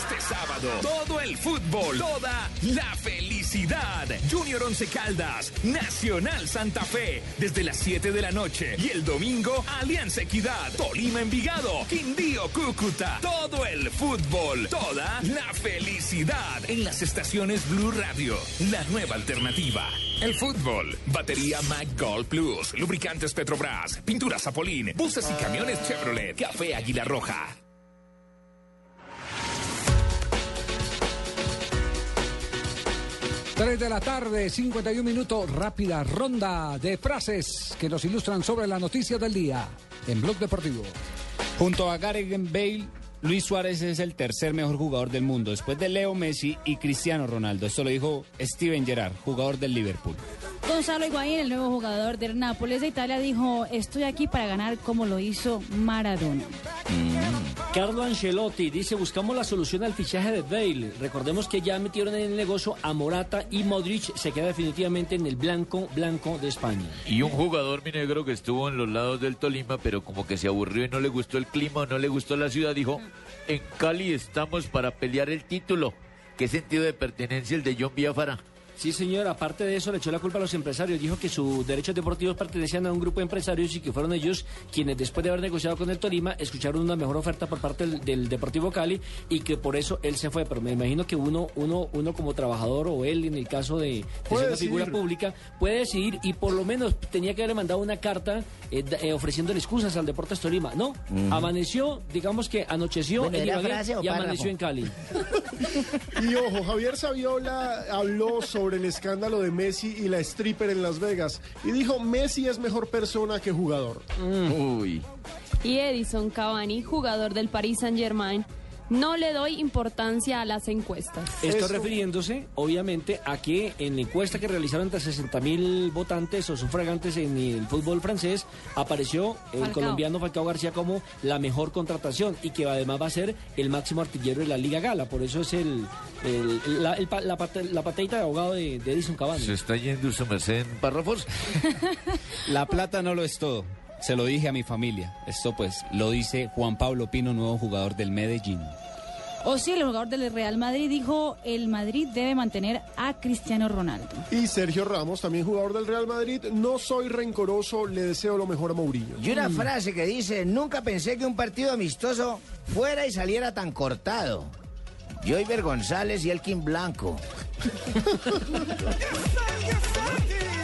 Este sábado. Todo el fútbol, toda la felicidad. Junior Once Caldas, Nacional Santa Fe, desde las 7 de la noche. Y el domingo, Alianza Equidad, Tolima Envigado, Quindío Cúcuta. Todo el fútbol, toda la felicidad. En las estaciones Blue Radio, la nueva alternativa. El fútbol, batería Mac Gold Plus, lubricantes Petrobras, pinturas Zapolín, buses y camiones Chevrolet, café Águila Roja. Tres de la tarde, 51 minutos, rápida ronda de frases que nos ilustran sobre la noticia del día en Blog Deportivo. Junto a Gareth Bale, Luis Suárez es el tercer mejor jugador del mundo, después de Leo Messi y Cristiano Ronaldo. Esto lo dijo Steven Gerrard, jugador del Liverpool. Gonzalo Higuaín, el nuevo jugador del Nápoles de Italia, dijo, estoy aquí para ganar como lo hizo Maradona. Carlo Ancelotti dice, buscamos la solución al fichaje de Bale. Recordemos que ya metieron en el negocio a Morata y Modric se queda definitivamente en el blanco, blanco de España. Y un jugador, mi negro, que estuvo en los lados del Tolima, pero como que se aburrió y no le gustó el clima o no le gustó la ciudad, dijo, en Cali estamos para pelear el título. ¿Qué sentido de pertenencia el de John Biafara? Sí, señor, aparte de eso le echó la culpa a los empresarios. Dijo que sus derechos deportivos pertenecían a un grupo de empresarios y que fueron ellos quienes después de haber negociado con el Tolima escucharon una mejor oferta por parte del, del Deportivo Cali y que por eso él se fue. Pero me imagino que uno, uno, uno como trabajador o él en el caso de, ser una figura pública puede decidir y por lo menos tenía que haberle mandado una carta eh, eh, ofreciéndole excusas al Deportes Tolima. No, amaneció, digamos que anocheció Bueno, en ¿era Ibagué frase o y amaneció en Cali. Y ojo, Javier Saviola habló sobre el escándalo de Messi y la stripper en Las Vegas y dijo, Messi es mejor persona que jugador. Uy. Y Edison Cavani, jugador del Paris Saint-Germain, no le doy importancia a las encuestas. Esto refiriéndose, obviamente, a que en la encuesta que realizaron entre 60 mil votantes o sufragantes en el fútbol francés, apareció el Falcao. colombiano Falcao García como la mejor contratación y que además va a ser el máximo artillero de la Liga Gala. Por eso es el, el- la, el pa- la pate- la patadita de abogado de, de Edison Cavani. ¿Se está yendo su merced en párrafos? La plata no lo es todo. Se lo dije a mi familia. Esto pues lo dice Juan Pablo Pino, nuevo jugador del Medellín. O sí, el jugador del Real Madrid dijo, el Madrid debe mantener a Cristiano Ronaldo. Y Sergio Ramos, también jugador del Real Madrid, no soy rencoroso, le deseo lo mejor a Mourinho. Y una frase que dice, nunca pensé que un partido amistoso fuera y saliera tan cortado. Joyver González y Elkin Blanco.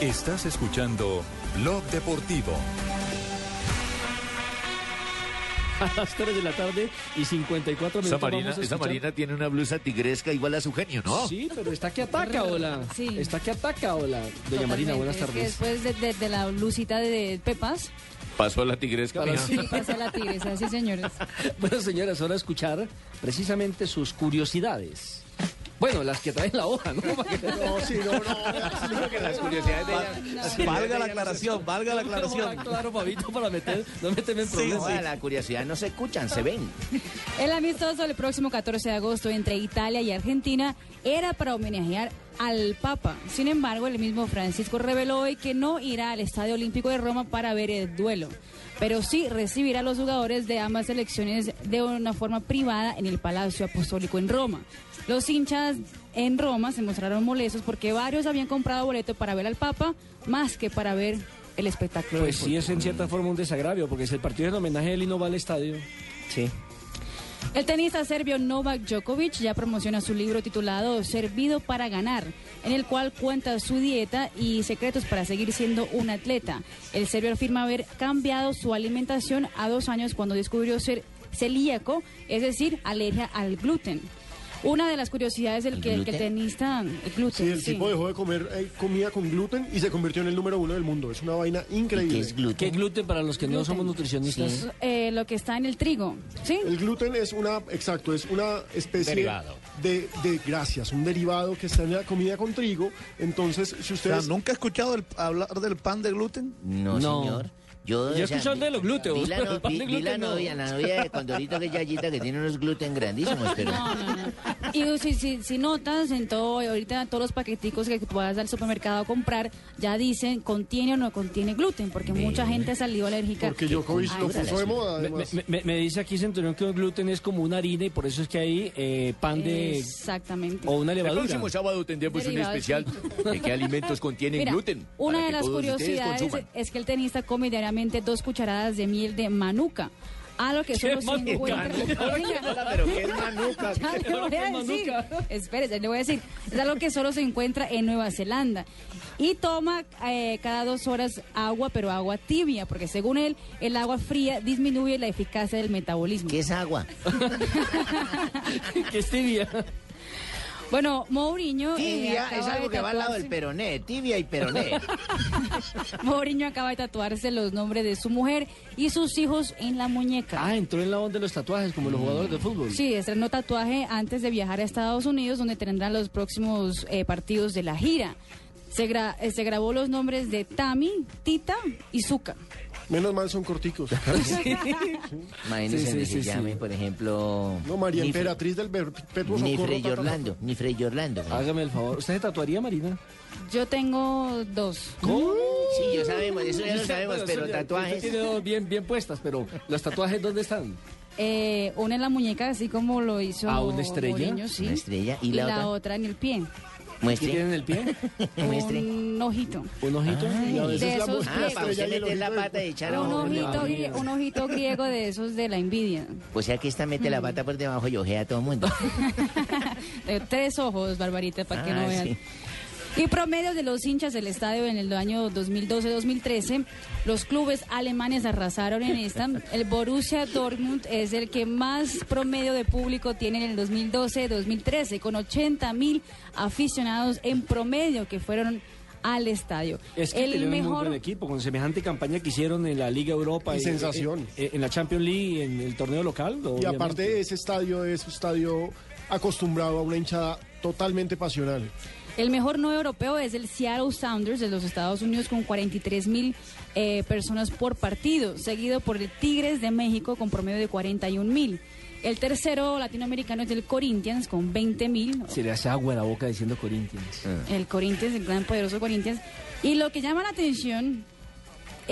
Estás escuchando Blog Deportivo. A las 3 de la tarde y 54 Esa minutos. Marina, vamos a esa Marina tiene una blusa tigresca igual a su genio, ¿no? Sí, pero está que ataca, hola. Sí. Está que ataca, hola. Doña Marina, buenas Totalmente. Es que tardes. después de, de- de la lucita de, de Pepas, Pasó la tigresca, sí, pasa la tigresa, sí señores. Bueno, señoras, ahora escuchar precisamente sus curiosidades. Bueno, las que traen la hoja, ¿no? No, sí, no, no. que las curiosidades de ella- Valga la aclaración, valga la aclaración. Claro, para meter, no meterme en Sí, problemas. no, la curiosidad no se escuchan, se ven. El amistoso del próximo 14 de agosto entre Italia y Argentina era para homenajear al Papa. Sin embargo, el mismo Francisco reveló hoy que no irá al Estadio Olímpico de Roma para ver el duelo, pero sí recibirá a los jugadores de ambas selecciones de una forma privada en el Palacio Apostólico en Roma. Los hinchas en Roma se mostraron molestos porque varios habían comprado boleto para ver al Papa más que para ver el espectáculo. Pues sí, es en cierta forma un desagravio, porque si el partido es en homenaje a él y no va al estadio. Sí. El tenista serbio Novak Djokovic ya promociona su libro titulado Servido para ganar, en el cual cuenta su dieta y secretos para seguir siendo un atleta. El serbio afirma haber cambiado su alimentación a dos años cuando descubrió ser celíaco, es decir, alergia al gluten. Una de las curiosidades del que, el que el gluten? tenista... El gluten, Sí, el sí. tipo dejó de comer eh, comida con gluten y se convirtió en el número uno del mundo. Es una vaina increíble. ¿Qué gluten para los que no somos nutricionistas? Eh, lo que está en el trigo, ¿sí? El gluten es una, exacto, es una especie Derivado. de, de grasas, un derivado que está en la comida con trigo. Entonces, si O ustedes... sea, ¿Nunca he escuchado el- hablar del pan de gluten? No, No. señor. Yo, Yo o sea, de los glúteos, Vi la, pero no- el vi- de vi la gluten no. novia, la novia de Condorito que es Yayita, que tiene unos gluten grandísimos, pero... Y si, si, si notas en todo, ahorita todos los paqueticos que tú vas al supermercado a comprar, ya dicen contiene o no contiene gluten, porque mucha gente salió alérgica. Porque Djokovic lo puso de moda, Me, además. me- me- me dice aquí Centurión que el gluten es como una harina y por eso es que hay eh, pan de... Exactamente. o una El levadura. próximo sábado tendremos un especial de qué alimentos contienen Mira, gluten. Una de las curiosidades es que el tenista come diariamente dos cucharadas de miel de manuka. Algo que ¿Qué solo se encuentra. Pero ¿qué es manuka? Ya le voy a decir. Espérese, le voy a decir. Es algo que solo se encuentra en Nueva Zelanda. Y toma eh, cada dos horas agua, pero agua tibia, porque según él, el agua fría disminuye la eficacia del metabolismo. ¿Qué es agua? que es tibia. Bueno, Mourinho. eh, Tibia acaba es algo que va al lado del peroné, tibia y peroné. Mourinho acaba de tatuarse los nombres de su mujer y sus hijos en la muñeca. Ah, entró en la onda de los tatuajes como los jugadores de fútbol. Sí, estrenó tatuaje antes de viajar a Estados Unidos, donde tendrán los próximos eh, partidos de la gira. Se, gra- eh, se grabó los nombres de Tami, Tita y Zuka. Menos mal son corticos. Imagínense Sí, sí, que sí, se sí. llame, por ejemplo... No, María Nifre- Emperatriz del Perpetuo. Nifre ta, ta, ta, ta. Orlando, Orlando. Hágame el favor. ¿Usted se tatuaría, Marina? Yo tengo dos. ¿Cómo? Sí, yo sabemos, eso ya lo sabemos, Bueno, pero ya- tatuajes... tiene dos bien, bien puestas, pero ¿los tatuajes dónde están? Eh, una en la muñeca, así como lo hizo Ah, ¿una estrella? Mourinho, sí. Una estrella. ¿Y la otra? en el pie. Muestre. ¿Qué tiene en el pie? Muestre. Un ojito. ¿Un ojito? Ay, Y a veces de la esos Ah, para usted meter la pata y echar Un ojito, un ojito griego de esos de la envidia. Pues sea que esta mete Mm. la pata por debajo y ojea a todo el mundo. De tres ojos, Barbarita, para que Ah, no vean. sí. Y promedio de los hinchas del estadio en el año 2012-2013, los clubes alemanes arrasaron en esta. El Borussia Dortmund es el que más promedio de público tiene en el 2012-2013, con 80 mil aficionados en promedio que fueron al estadio. Es que el tienen un muy mejor buen equipo, con semejante campaña que hicieron en la Liga Europa. Y eh, sensación. eh, en la Champions League, en el torneo local. Y aparte ese estadio es un estadio acostumbrado a una hinchada totalmente pasional. El mejor no europeo es el Seattle Sounders de los Estados Unidos con 43 mil eh, personas por partido, seguido por el Tigres de México con promedio de 41 mil. El tercero latinoamericano es el Corinthians con 20 mil. Se le hace agua a la boca diciendo Corinthians. El Corinthians, el gran poderoso Corinthians. Y lo que llama la atención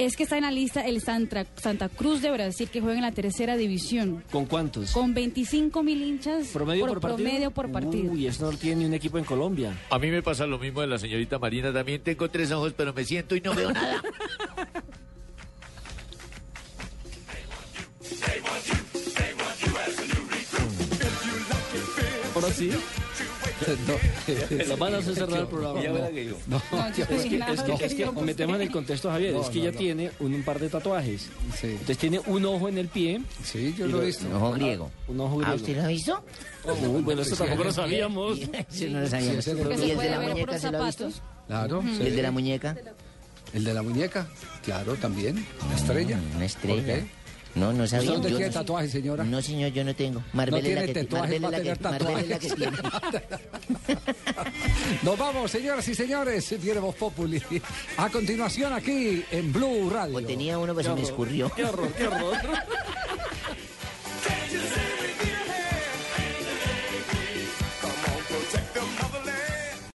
es que está en la lista el Santa, Santa Cruz de Brasil, que juega en la tercera división, ¿Con cuántos? con 25 mil hinchas ¿Promedio por, partido? promedio por partido. Uy, eso no lo tiene ni un equipo en Colombia. A mí me pasa lo mismo de la señorita Marina. También tengo tres ojos, pero me siento y no veo nada. Ahora sí. No. Las van a hacer cerrar el programa. Ya verá que yo. No, yo es que, es que, es que metemos en el contexto, Javier. No, es que no. tiene un, un par de tatuajes. Entonces tiene un ojo en el pie. Sí, yo lo lo- he visto. Un ojo griego. Un ojo ¿Ah, griego. usted lo ha visto? Bueno, eso Sí, tampoco lo sí. sabíamos. Sí, no lo sabíamos. Sí, sí, ¿Y el de la muñeca se lo ha visto? Claro. ¿Y sí. el de la muñeca? El de la muñeca, claro, también. Una estrella. Mm, Una estrella. No, no sabía. ¿Usted Yo tiene no- tatuaje, señora? No, señor, yo no tengo. Marvel no tiene es la que, la que tiene. Nos vamos, señoras y señores. Viene Voz Populi. A continuación aquí en Blue Radio. tenía uno, pero se me escurrió. Qué horror, qué horror.